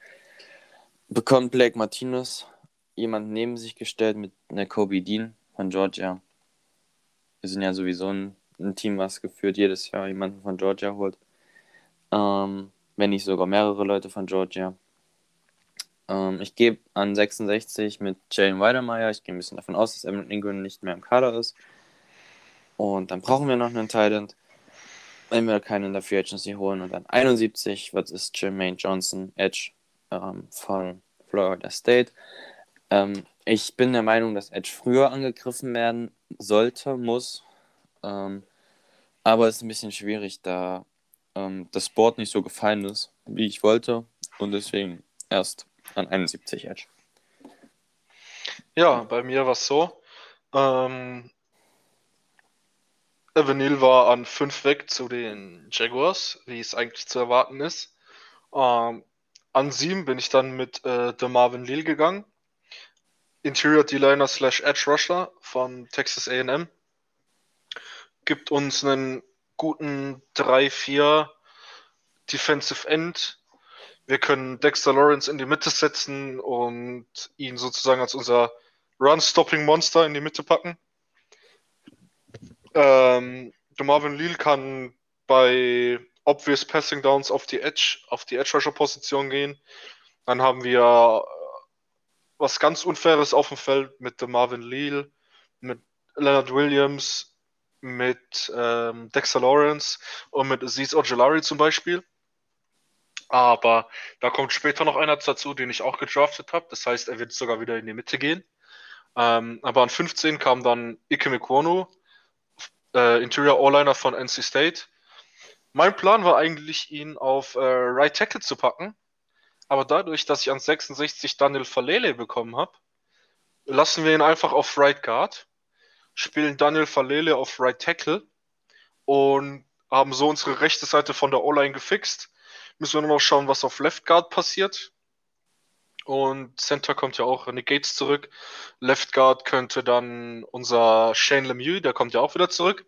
bekommt Blake Martinez jemand neben sich gestellt mit einer Kobe Dean von Georgia. Wir sind ja sowieso ein, ein Team, was geführt jedes Jahr jemanden von Georgia holt. Ähm, wenn nicht sogar mehrere Leute von Georgia. Ähm, ich gebe an 66 mit Jalen Weidermeyer. Ich gehe ein bisschen davon aus, dass Evan Ingram nicht mehr im Kader ist. Und dann brauchen wir noch einen Thailand. Wenn wir keinen in der Free Agency holen. Und dann 71 was ist Jermaine Johnson, Edge ähm, von Florida State. Ähm, ich bin der Meinung, dass Edge früher angegriffen werden sollte, muss. Ähm, aber es ist ein bisschen schwierig, da ähm, das Board nicht so gefallen ist, wie ich wollte. Und deswegen erst an 71 Edge. Ja, bei mir war es so. Ähm, Evanil war an 5 weg zu den Jaguars, wie es eigentlich zu erwarten ist. Ähm, an 7 bin ich dann mit äh, der Marvin Lil gegangen. Interior D-Liner slash Edge Rusher von Texas AM. Gibt uns einen guten 3-4 Defensive End. Wir können Dexter Lawrence in die Mitte setzen und ihn sozusagen als unser Run-Stopping-Monster in die Mitte packen. Ähm, Marvin Leal kann bei obvious Passing Downs auf die Edge, auf die Edge Rusher Position gehen. Dann haben wir was ganz Unfaires auf dem Feld mit Marvin Leal, mit Leonard Williams, mit ähm, Dexter Lawrence und mit Aziz Ojolari zum Beispiel. Aber da kommt später noch einer dazu, den ich auch gedraftet habe. Das heißt, er wird sogar wieder in die Mitte gehen. Ähm, aber an 15 kam dann Ike Mekwonu, äh, Interior O-Liner von NC State. Mein Plan war eigentlich, ihn auf äh, Right Tackle zu packen. Aber dadurch, dass ich an 66 Daniel Falele bekommen habe, lassen wir ihn einfach auf Right Guard spielen Daniel Falele auf Right Tackle und haben so unsere rechte Seite von der O-Line gefixt. Müssen wir nur noch schauen, was auf Left Guard passiert. Und Center kommt ja auch Nick Gates zurück. Left Guard könnte dann unser Shane Lemieux, der kommt ja auch wieder zurück.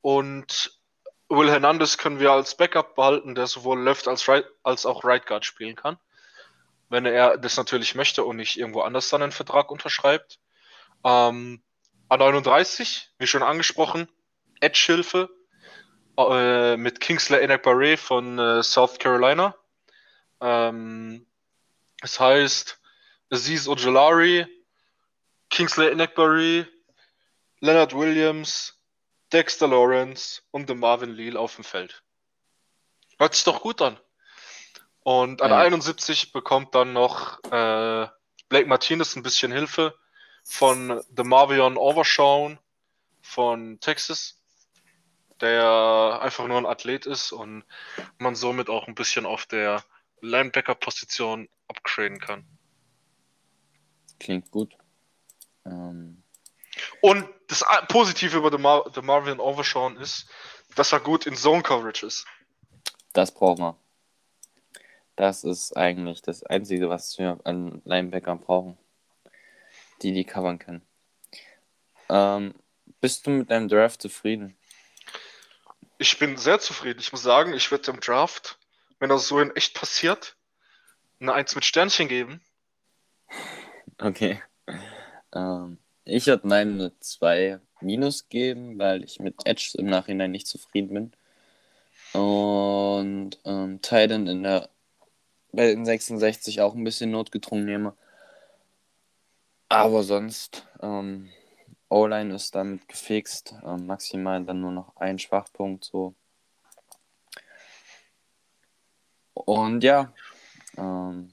Und Will Hernandez können wir als Backup behalten, der sowohl Left als, right, als auch Right Guard spielen kann. Wenn er das natürlich möchte und nicht irgendwo anders dann einen Vertrag unterschreibt. Ähm, A39, wie schon angesprochen, Edge-Hilfe äh, mit Kingsley Enakbare von äh, South Carolina. Ähm, das heißt, Aziz Ojolari, Kingsley Enakbare, Leonard Williams, Dexter Lawrence und Marvin Leal auf dem Feld. Hört sich doch gut an. Und an ja. 71 bekommt dann noch äh, Blake Martinez ein bisschen Hilfe von The Marvion Overshawn von Texas, der einfach nur ein Athlet ist und man somit auch ein bisschen auf der Linebacker-Position upgraden kann. Klingt gut. Ähm. Und das Positive über The, Mar The Marvin Overshawn ist, dass er gut in Zone Coverage ist. Das brauchen wir. Das ist eigentlich das Einzige, was wir an Linebackern brauchen. Die die covern können. Ähm, bist du mit deinem Draft zufrieden? Ich bin sehr zufrieden. Ich muss sagen, ich werde dem Draft, wenn das so in echt passiert, eine Eins mit Sternchen geben. Okay. Ähm, ich würde meinen eine 2 Minus geben, weil ich mit Edge im Nachhinein nicht zufrieden bin. Und ähm, Titan in der bei den 66 auch ein bisschen notgedrungen nehme. Aber sonst, ähm, O-Line ist damit gefixt. Ähm, maximal dann nur noch ein Schwachpunkt so. Und ja, ähm,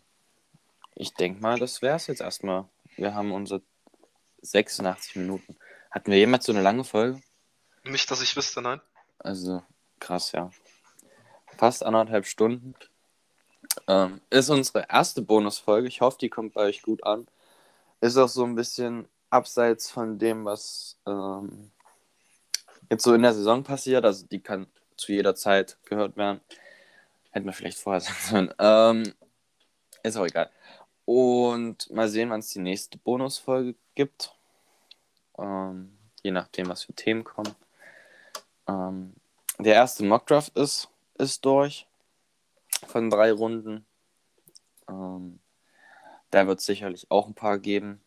ich denke mal, das wäre es jetzt erstmal. Wir haben unsere 86 Minuten. Hatten wir jemals so eine lange Folge? Nicht, dass ich wüsste, nein. Also, krass, ja. Fast anderthalb Stunden. Ähm, ist unsere erste Bonusfolge. Ich hoffe, die kommt bei euch gut an. Ist auch so ein bisschen abseits von dem, was ähm, jetzt so in der Saison passiert. Also die kann zu jeder Zeit gehört werden. Hätten wir vielleicht vorher sagen sollen. Ähm, ist auch egal. Und mal sehen, wann es die nächste Bonusfolge gibt. Ähm, je nachdem, was für Themen kommen. Ähm, der erste Mockdraft ist, ist durch von drei Runden. Ähm, da wird es sicherlich auch ein paar geben.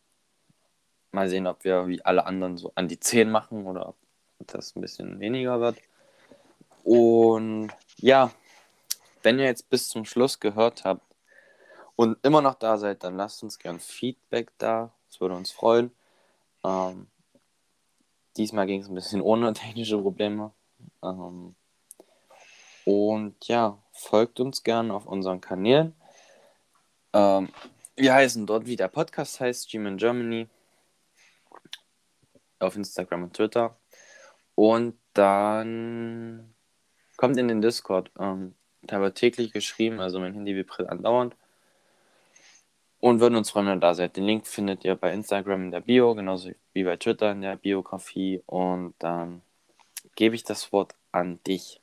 Mal sehen, ob wir wie alle anderen so an die 10 machen oder ob das ein bisschen weniger wird. Und ja, wenn ihr jetzt bis zum Schluss gehört habt und immer noch da seid, dann lasst uns gern Feedback da. Das würde uns freuen. Ähm, diesmal ging es ein bisschen ohne technische Probleme. Ähm, und ja, folgt uns gerne auf unseren Kanälen. Ähm, wir heißen dort, wie der Podcast heißt, Gym Germany. Auf Instagram und Twitter. Und dann kommt in den Discord. Ähm, da wird täglich geschrieben, also mein Handy vibriert andauernd. Und würden uns freuen, wenn ihr da seid. Den Link findet ihr bei Instagram in der Bio, genauso wie bei Twitter in der Biografie. Und dann gebe ich das Wort an dich.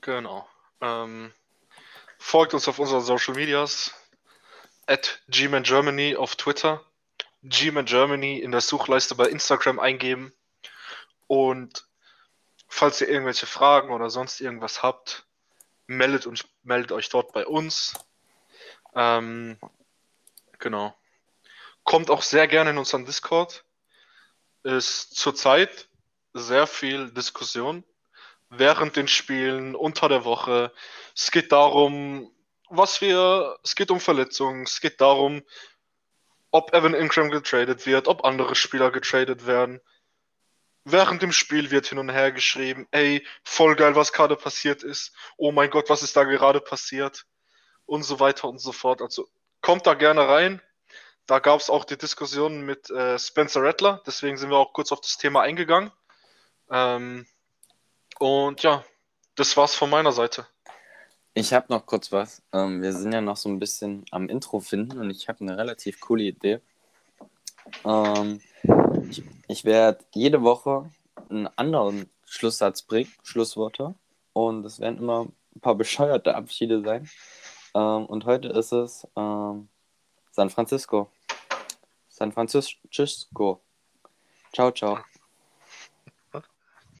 Genau. Ähm, folgt uns auf unseren Social Medias. At Gman Germany auf Twitter. Gman Germany in der Suchleiste bei Instagram eingeben. Und falls ihr irgendwelche Fragen oder sonst irgendwas habt, meldet, uns, meldet euch dort bei uns. Ähm, genau. Kommt auch sehr gerne in unseren Discord. Ist zurzeit sehr viel Diskussion während den Spielen, unter der Woche. Es geht darum, was wir, es geht um Verletzungen, es geht darum, ob Evan Ingram getradet wird, ob andere Spieler getradet werden. Während dem Spiel wird hin und her geschrieben, ey, voll geil, was gerade passiert ist. Oh mein Gott, was ist da gerade passiert? Und so weiter und so fort. Also kommt da gerne rein. Da gab es auch die Diskussion mit äh, Spencer Rattler, deswegen sind wir auch kurz auf das Thema eingegangen. Ähm, und ja, das war's von meiner Seite. Ich habe noch kurz was. Ähm, wir sind ja noch so ein bisschen am Intro finden und ich habe eine relativ coole Idee. Ähm, ich, ich werde jede Woche einen anderen Schlusssatz bringen, Schlussworte. Und es werden immer ein paar bescheuerte Abschiede sein. Ähm, und heute ist es ähm, San Francisco. San Francisco. Ciao, ciao.